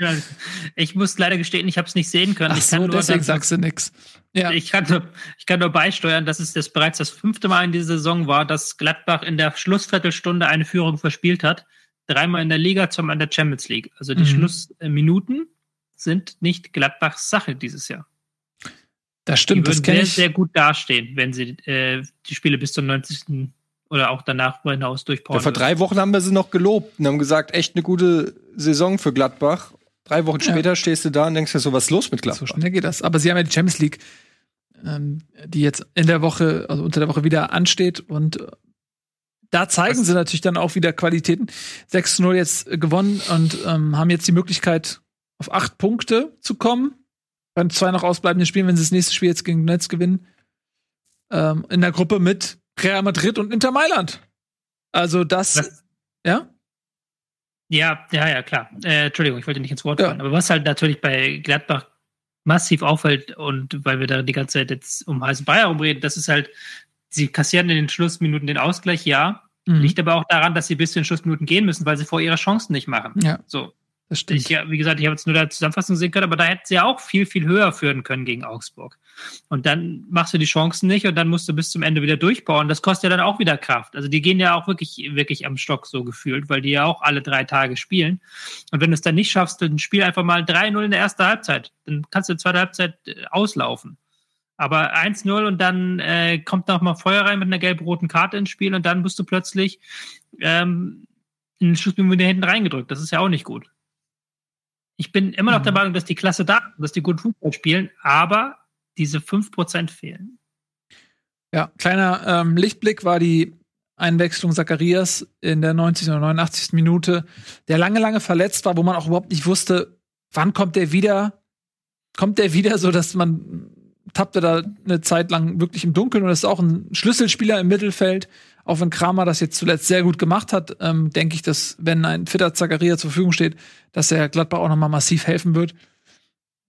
Ich muss leider gestehen, ich habe es nicht sehen können. Ach ich kann so, nur deswegen dann- sagst du nix. Ja. Ich kann, nur, ich kann nur beisteuern, dass es das bereits das fünfte Mal in dieser Saison war, dass Gladbach in der Schlussviertelstunde eine Führung verspielt hat. Dreimal in der Liga, zweimal in der Champions League. Also die Mhm. Schlussminuten sind nicht Gladbachs Sache dieses Jahr. Das stimmt, die das würden kenne sehr, ich. sehr gut dastehen, wenn sie äh, die Spiele bis zum 90. oder auch danach hinaus Ja, durchpowern. vor drei Wochen haben wir sie noch gelobt und haben gesagt, echt eine gute Saison für Gladbach. Drei Wochen Ja. später stehst du da und denkst dir so, was ist los mit So Gladbach? schnell geht das. Aber sie haben ja die Champions League, ähm, die jetzt in der Woche, also unter der Woche wieder ansteht. Und da zeigen Was- sie natürlich dann auch wieder Qualitäten. 6-0 jetzt gewonnen und ähm, haben jetzt die Möglichkeit, auf acht Punkte zu kommen. Bei zwei noch ausbleibenden Spielen, wenn sie das nächste Spiel jetzt gegen Netz gewinnen. Ähm, in der Gruppe mit Real Madrid und Inter Mailand. Also das, ja? Ja, ja, ja, klar. Äh, Entschuldigung, ich wollte nicht ins Wort Ja. fallen. Aber was halt natürlich bei Gladbach massiv auffällt und weil wir da die ganze Zeit jetzt um heißen Bayer rumreden, das ist halt, sie kassieren in den Schlussminuten den Ausgleich, ja. Mhm. Liegt aber auch daran, dass sie bis zu den Schlussminuten gehen müssen, weil sie vor ihre Chancen nicht machen. Ja, So. das stimmt. Ich, ja, wie gesagt, ich habe jetzt nur da Zusammenfassung sehen können, aber da hätten sie ja auch viel, viel höher führen können gegen Augsburg. Und dann machst du die Chancen nicht und dann musst du bis zum Ende wieder durchbauen. Das kostet ja dann auch wieder Kraft. Also die gehen ja auch wirklich, wirklich am Stock so gefühlt, weil die ja auch alle drei Tage spielen. Und wenn du es dann nicht schaffst, ein Spiel einfach mal 3-0 in der ersten Halbzeit, dann kannst du in der zweiten Halbzeit äh, auslaufen. Aber 1-0 und dann äh, kommt noch mal Feuer rein mit einer gelb-roten Karte ins Spiel und dann bist du plötzlich ähm, in den Schlussminuten wieder hinten reingedrückt. Das ist ja auch nicht gut. Ich bin immer noch der Mhm. Meinung, dass die Klasse da, ist, dass die gut Fußball spielen, aber diese 5% fehlen. Ja, kleiner ähm, Lichtblick war die Einwechslung Zacharias in der 90. oder 89. Minute, der lange, lange verletzt war, wo man auch überhaupt nicht wusste, wann kommt der wieder? Kommt der wieder, so dass man tappte da eine Zeit lang wirklich im Dunkeln und das ist auch ein Schlüsselspieler im Mittelfeld. Auch wenn Kramer das jetzt zuletzt sehr gut gemacht hat, ähm, denke ich, dass wenn ein fitter Zacharias zur Verfügung steht, dass er Gladbach auch noch mal massiv helfen wird.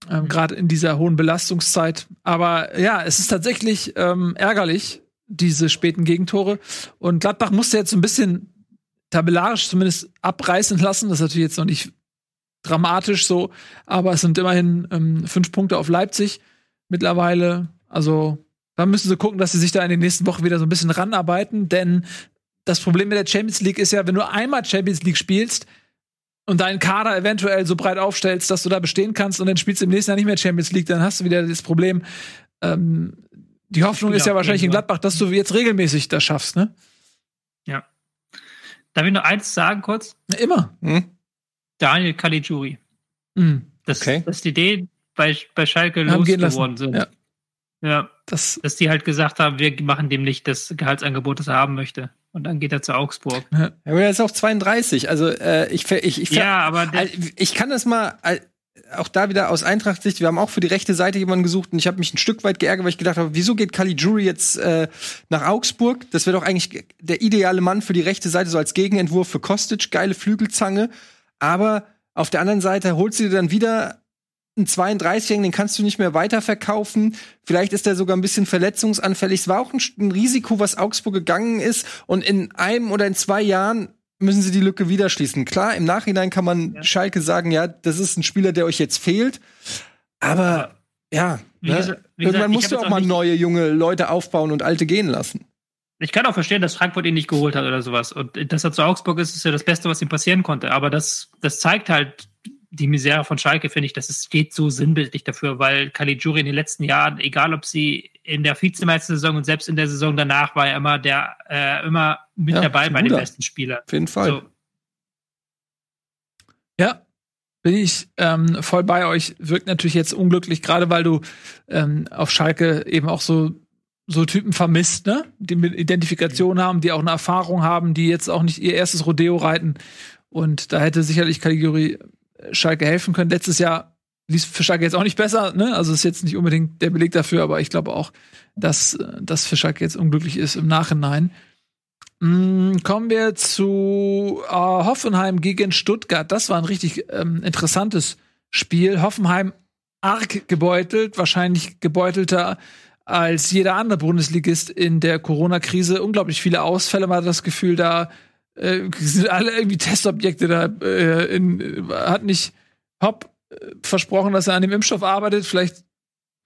Ähm, Gerade in dieser hohen Belastungszeit. Aber ja, es ist tatsächlich ähm, ärgerlich, diese späten Gegentore. Und Gladbach musste jetzt so ein bisschen tabellarisch zumindest abreißen lassen. Das ist natürlich jetzt noch nicht dramatisch so, aber es sind immerhin ähm, fünf Punkte auf Leipzig mittlerweile. Also da müssen sie gucken, dass sie sich da in den nächsten Wochen wieder so ein bisschen ranarbeiten, denn das Problem mit der Champions League ist ja, wenn du einmal Champions League spielst und deinen Kader eventuell so breit aufstellst, dass du da bestehen kannst und dann spielst du im nächsten Jahr nicht mehr Champions League, dann hast du wieder das Problem. Ähm, die Hoffnung ist ja Ja, wahrscheinlich in. Gladbach, dass du jetzt regelmäßig das schaffst, ne? Darf ich noch eins sagen kurz? Immer. Hm? Daniel Caligiuri. Mhm. Das, Okay. dass die den bei, bei Schalke losgeworden sind. Ja. ja. Das, Dass die halt gesagt haben, wir machen dem nicht das Gehaltsangebot, das er haben möchte. Und dann geht er zu Augsburg. Ja, aber er ist auch 32. Also äh, ich, ich, ich, Ja, aber ich kann das mal auch da wieder aus Eintracht-Sicht. Wir haben auch für die rechte Seite jemanden gesucht und ich habe mich ein Stück weit geärgert, weil ich gedacht habe, wieso geht Caligiuri jetzt äh, nach Augsburg? Das wäre doch eigentlich der ideale Mann für die rechte Seite, so als Gegenentwurf für Kostic, geile Flügelzange. Aber auf der anderen Seite holst du dir dann wieder einen 32-Jährigen, den kannst du nicht mehr weiterverkaufen. Vielleicht ist er sogar ein bisschen verletzungsanfällig. Es war auch ein, ein Risiko, was Augsburg gegangen ist. Und in einem oder in zwei Jahren müssen sie die Lücke wieder schließen. Klar, im Nachhinein kann man Ja. Schalke sagen, ja, das ist ein Spieler, der euch jetzt fehlt. Aber ja, ne? gesagt- irgendwann musst du auch auch mal neue junge Leute aufbauen und alte gehen lassen. ich kann auch verstehen, dass Frankfurt ihn nicht geholt hat oder sowas. Und dass er zu Augsburg ist, ist ja das Beste, was ihm passieren konnte. Aber das, das zeigt halt die Misere von Schalke, finde ich. Das ist, steht so sinnbildlich dafür, weil Caligiuri in den letzten Jahren, egal ob sie in der Vizemeistersaison und selbst in der Saison danach, war er immer der, äh, immer mit Ja, dabei bei den besten Spielern. Auf jeden Fall. So, Ja, bin ich ähm, voll bei euch. Wirkt natürlich jetzt unglücklich, gerade weil du ähm, auf Schalke eben auch so so Typen vermisst, ne? Die mit Identifikation haben, die auch eine Erfahrung haben, die jetzt auch nicht ihr erstes Rodeo reiten. Und da hätte sicherlich Caliguri Schalke helfen können. Letztes Jahr lief für Schalke jetzt auch nicht besser, ne? Also ist jetzt nicht unbedingt der Beleg dafür, aber ich glaube auch, dass äh, das für Schalke jetzt unglücklich ist im Nachhinein. Mm, kommen wir zu äh, Hoffenheim gegen Stuttgart. Das war ein richtig ähm, interessantes Spiel. Hoffenheim arg gebeutelt, wahrscheinlich gebeutelter als jeder andere Bundesligist in der Corona-Krise. Unglaublich viele Ausfälle, man hat das Gefühl, da äh, sind alle irgendwie Testobjekte da. Äh, in, hat nicht Hopp äh, versprochen, dass er an dem Impfstoff arbeitet. Vielleicht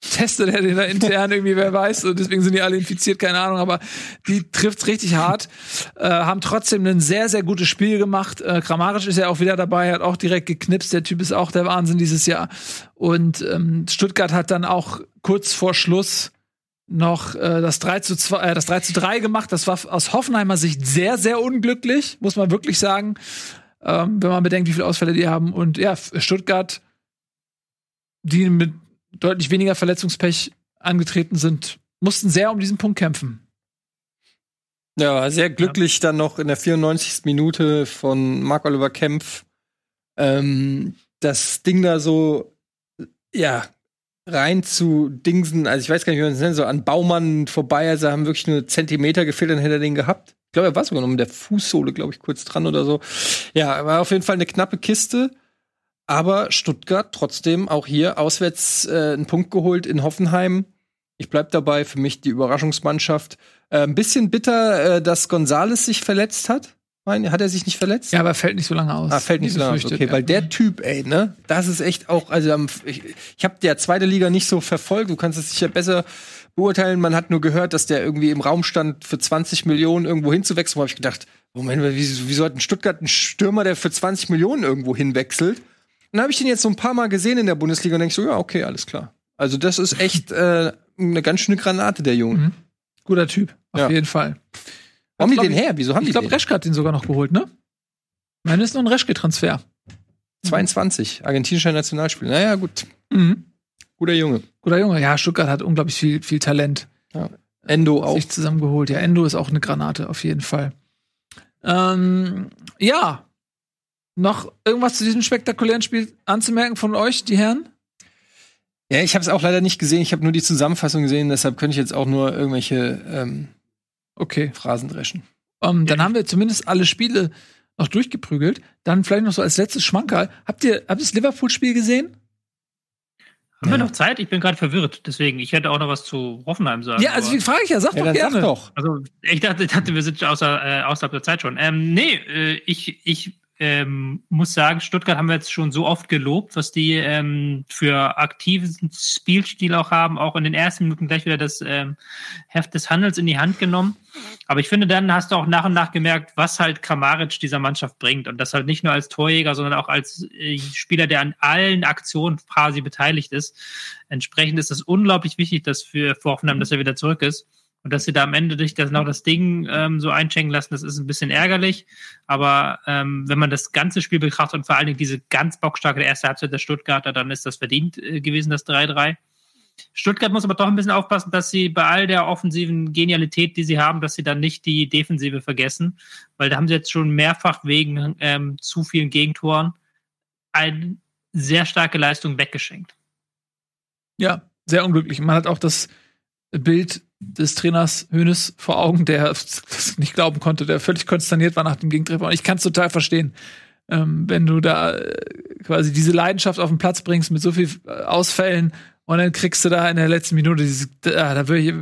testet er den da intern [laughs] irgendwie, wer weiß, und deswegen sind die alle infiziert, keine Ahnung, aber die trifft's richtig hart, äh, haben trotzdem ein sehr, sehr gutes Spiel gemacht. Äh, Kramaric ist ja auch wieder dabei, hat auch direkt geknipst, der Typ ist auch der Wahnsinn dieses Jahr. Und ähm, Stuttgart hat dann auch kurz vor Schluss noch äh, das 3 zu 2, äh, das 3 zu 3 gemacht. Das war aus Hoffenheimer Sicht sehr, sehr unglücklich, muss man wirklich sagen. Ähm, wenn man bedenkt, wie viele Ausfälle die haben. Und ja, Stuttgart, die mit deutlich weniger Verletzungspech angetreten sind, mussten sehr um diesen Punkt kämpfen. Ja, sehr glücklich ja. dann noch in der 94. Minute von Marc-Oliver Kempf ähm, das Ding da so, ja, rein zu Dingsen, also ich weiß gar nicht, wie man es nennt, so an Baumann vorbei, also haben wirklich nur Zentimeter gefehlt, dann hätte er den gehabt. Ich glaube, er war sogar noch mit der Fußsohle, glaube ich, kurz dran oder so. Ja, war auf jeden Fall eine knappe Kiste. Aber Stuttgart trotzdem auch hier auswärts äh, einen Punkt geholt in Hoffenheim. Ich bleib dabei, für mich die Überraschungsmannschaft. Äh, ein bisschen bitter, äh, dass Gonzales sich verletzt hat. Meine, hat er sich nicht verletzt? Ja, aber fällt nicht so lange aus. Ah, fällt nicht so lange aus. Okay, ja. weil der Typ, ey, ne, das ist echt auch, also ich, ich habe der zweite Liga nicht so verfolgt. Du kannst es sicher besser beurteilen. Man hat nur gehört, dass der irgendwie im Raum stand, für 20 Millionen irgendwo hinzuwechseln. Wo habe ich gedacht, Moment, wieso, wieso hat ein Stuttgart ein Stürmer, der für 20 Millionen irgendwo hinwechselt? Und dann habe ich den jetzt so ein paar Mal gesehen in der Bundesliga und denke so, ja, okay, alles klar. Also das ist echt äh, eine ganz schöne Granate, der Junge. Mhm. Guter Typ, auf ja. jeden Fall. Wo haben die den her? Wieso haben ich die glaub, den? Ich glaube, Reschke hat den sogar noch geholt, ne? Meine ist nur ein Reschke-Transfer. 22, argentinischer Nationalspieler. Naja, gut. Mhm. Guter Junge. Guter Junge. Ja, Stuttgart hat unglaublich viel, viel Talent. Ja. Endo auch. Sich zusammengeholt. Ja, Endo ist auch eine Granate, auf jeden Fall. Ähm, ja. Noch irgendwas zu diesem spektakulären Spiel anzumerken von euch, die Herren? Ja, ich habe es auch leider nicht gesehen. Ich habe nur die Zusammenfassung gesehen. Deshalb könnte ich jetzt auch nur irgendwelche ähm, okay. Phrasen dreschen. Um, dann haben wir zumindest alle Spiele noch durchgeprügelt. Dann vielleicht noch so als letztes Schmankerl. Habt ihr, habt ihr das Liverpool-Spiel gesehen? Haben ja. wir noch Zeit? Ich bin gerade verwirrt. Deswegen, ich hätte auch noch was zu Hoffenheim sagen. Ja, also wie frage ich ja, sag ja, doch gerne. Sag doch. Also ich dachte, ich dachte, wir sind außer, äh, außerhalb der Zeit schon. Ähm, nee, äh, ich, ich ähm, muss sagen, Stuttgart haben wir jetzt schon so oft gelobt, was die ähm, für aktiven Spielstil auch haben, auch in den ersten Minuten gleich wieder das ähm, Heft des Handels in die Hand genommen. Aber ich finde, dann hast du auch nach und nach gemerkt, was halt Kramaric dieser Mannschaft bringt. Und das halt nicht nur als Torjäger, sondern auch als äh, Spieler, der an allen Aktionen quasi beteiligt ist. Entsprechend ist es unglaublich wichtig, dass für, für Hoffenheim, dass er wieder zurück ist. Und dass sie da am Ende durch das noch das Ding ähm, so einschenken lassen, das ist ein bisschen ärgerlich. Aber ähm, wenn man das ganze Spiel betrachtet und vor allen Dingen diese ganz bockstarke erste Halbzeit der Stuttgarter, dann ist das verdient äh, gewesen, das 3-3. Stuttgart muss aber doch ein bisschen aufpassen, dass sie bei all der offensiven Genialität, die sie haben, dass sie dann nicht die Defensive vergessen, weil da haben sie jetzt schon mehrfach wegen ähm, zu vielen Gegentoren eine sehr starke Leistung weggeschenkt. Ja, sehr unglücklich. Man hat auch das Bild des Trainers Hönes vor Augen, der [laughs] das nicht glauben konnte, der völlig konsterniert war nach dem Gegentreffer. Und ich kann es total verstehen, ähm, wenn du da äh, quasi diese Leidenschaft auf den Platz bringst mit so viel äh, Ausfällen und dann kriegst du da in der letzten Minute dieses, ah, da würde ich,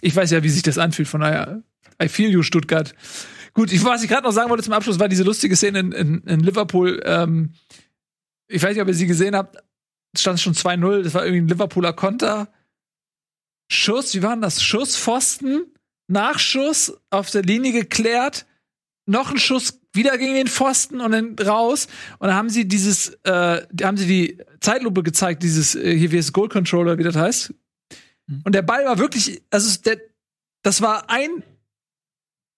ich weiß ja, wie sich das anfühlt, von daher, I feel you, Stuttgart. Gut, ich, was ich gerade noch sagen wollte zum Abschluss, war diese lustige Szene in, in, in Liverpool. Ähm, ich weiß nicht, ob ihr sie gesehen habt, stand schon 2-0, das war irgendwie ein Liverpooler Konter Schuss, wie war denn das? Schuss, Pfosten, Nachschuss, auf der Linie geklärt, noch ein Schuss wieder gegen den Pfosten und dann raus. Und dann haben sie dieses, äh, haben sie die Zeitlupe gezeigt, dieses, äh, hier wie es Goal Controller, wie das heißt. Mhm. Und der Ball war wirklich, also der, das war ein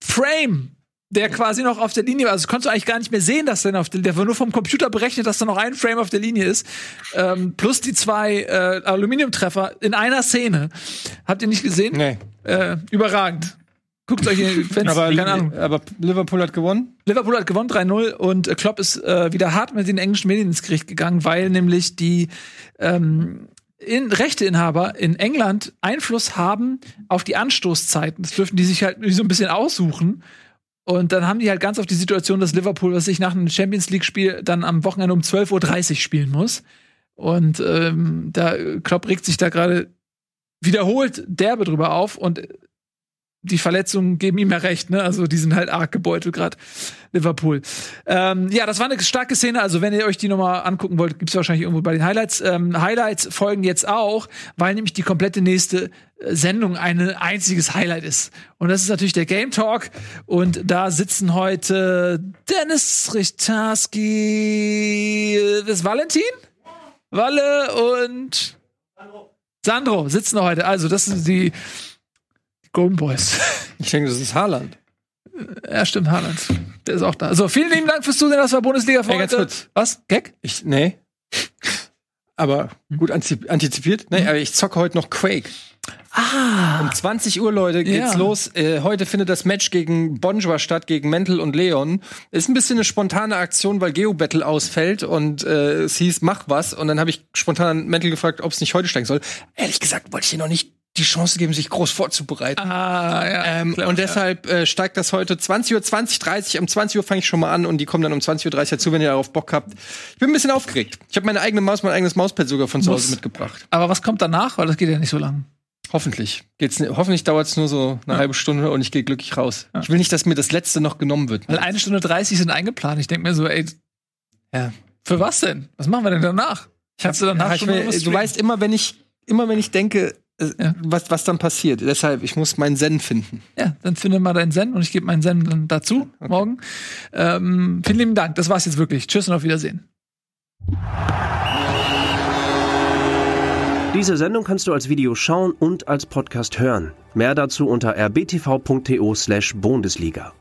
Frame der quasi noch auf der Linie war. Also konntest du eigentlich gar nicht mehr sehen, dass der auf der, der war nur vom Computer berechnet, dass da noch ein Frame auf der Linie ist. Ähm, plus die zwei äh, Aluminiumtreffer in einer Szene. Habt ihr nicht gesehen? Nee. Äh, überragend. Guckt euch in [laughs] Fans, aber, keine Ahnung. aber Liverpool hat gewonnen? Liverpool hat gewonnen 3-0 und äh, Klopp ist äh, wieder hart mit den englischen Medien ins Gericht gegangen, weil nämlich die ähm, in, Rechteinhaber in England Einfluss haben auf die Anstoßzeiten. Das dürfen die sich halt so ein bisschen aussuchen. Und dann haben die halt ganz oft die Situation, dass Liverpool, was sich nach einem Champions League-Spiel dann am Wochenende um 12.30 Uhr spielen muss. Und ähm, da Klopp regt sich da gerade wiederholt derbe drüber auf und die Verletzungen geben ihm ja recht, ne? Also die sind halt arg gebeutelt gerade. Liverpool. Ähm, ja, das war eine starke Szene. Also wenn ihr euch die nochmal angucken wollt, gibt's wahrscheinlich irgendwo bei den Highlights. Ähm, Highlights folgen jetzt auch, weil nämlich die komplette nächste äh, Sendung ein einziges Highlight ist. Und das ist natürlich der Game Talk. Und da sitzen heute Dennis Richtarski, äh, ist Valentin? Walle und Sandro sitzen heute. Also, das sind die Golden Boys. [laughs] Ich denke, das ist Haaland. Ja, stimmt, Haaland. Der ist auch da. So, vielen lieben Dank fürs Zusehen. Das war Bundesliga für Ey, ganz heute. kurz. Was? Gag? Ich, nee. Aber gut antizi- antizipiert. Nee, aber ich zocke heute noch Quake. Ah. Um 20 Uhr, Leute, geht's Ja. los. Äh, heute findet das Match gegen Bonjour statt, gegen Mental und Leon. Ist ein bisschen eine spontane Aktion, weil Geo-Battle ausfällt und äh, es hieß, mach was. Und dann habe ich spontan Mental gefragt, ob es nicht heute steigen soll. Ehrlich gesagt, wollte ich dir noch nicht die Chance geben, sich groß vorzubereiten. Ah, ja. Ähm, Klar, und ja. deshalb äh, steigt das heute 20 Uhr, 20, 30. Um 20 Uhr fange ich schon mal an und die kommen dann um 20 Uhr 30 dazu, wenn ihr darauf Bock habt. Ich bin ein bisschen aufgeregt. Ich habe meine eigene Maus, mein eigenes Mauspad sogar von zu. Hause mitgebracht. Aber was kommt danach? Weil das geht ja nicht so lang. Hoffentlich. Geht's, hoffentlich dauert es nur so eine halbe Stunde und ich gehe glücklich raus. Ich will nicht, dass mir das letzte noch genommen wird. Weil eine Stunde 30 sind eingeplant. Ich denke mir so, ey, Ja. für was denn? Was machen wir denn danach? Kannst du danach Ja, ich schon will, du weißt immer, wenn ich immer wenn ich denke, Ja. was, was dann passiert. Deshalb, ich muss meinen Zen finden. Ja, dann finde mal deinen Zen und ich gebe meinen Zen dann dazu morgen. Ähm, vielen lieben Dank. Das war's jetzt wirklich. Tschüss und auf Wiedersehen. Diese Sendung kannst du als Video schauen und als Podcast hören. Mehr dazu unter rbtv.to slash Bundesliga.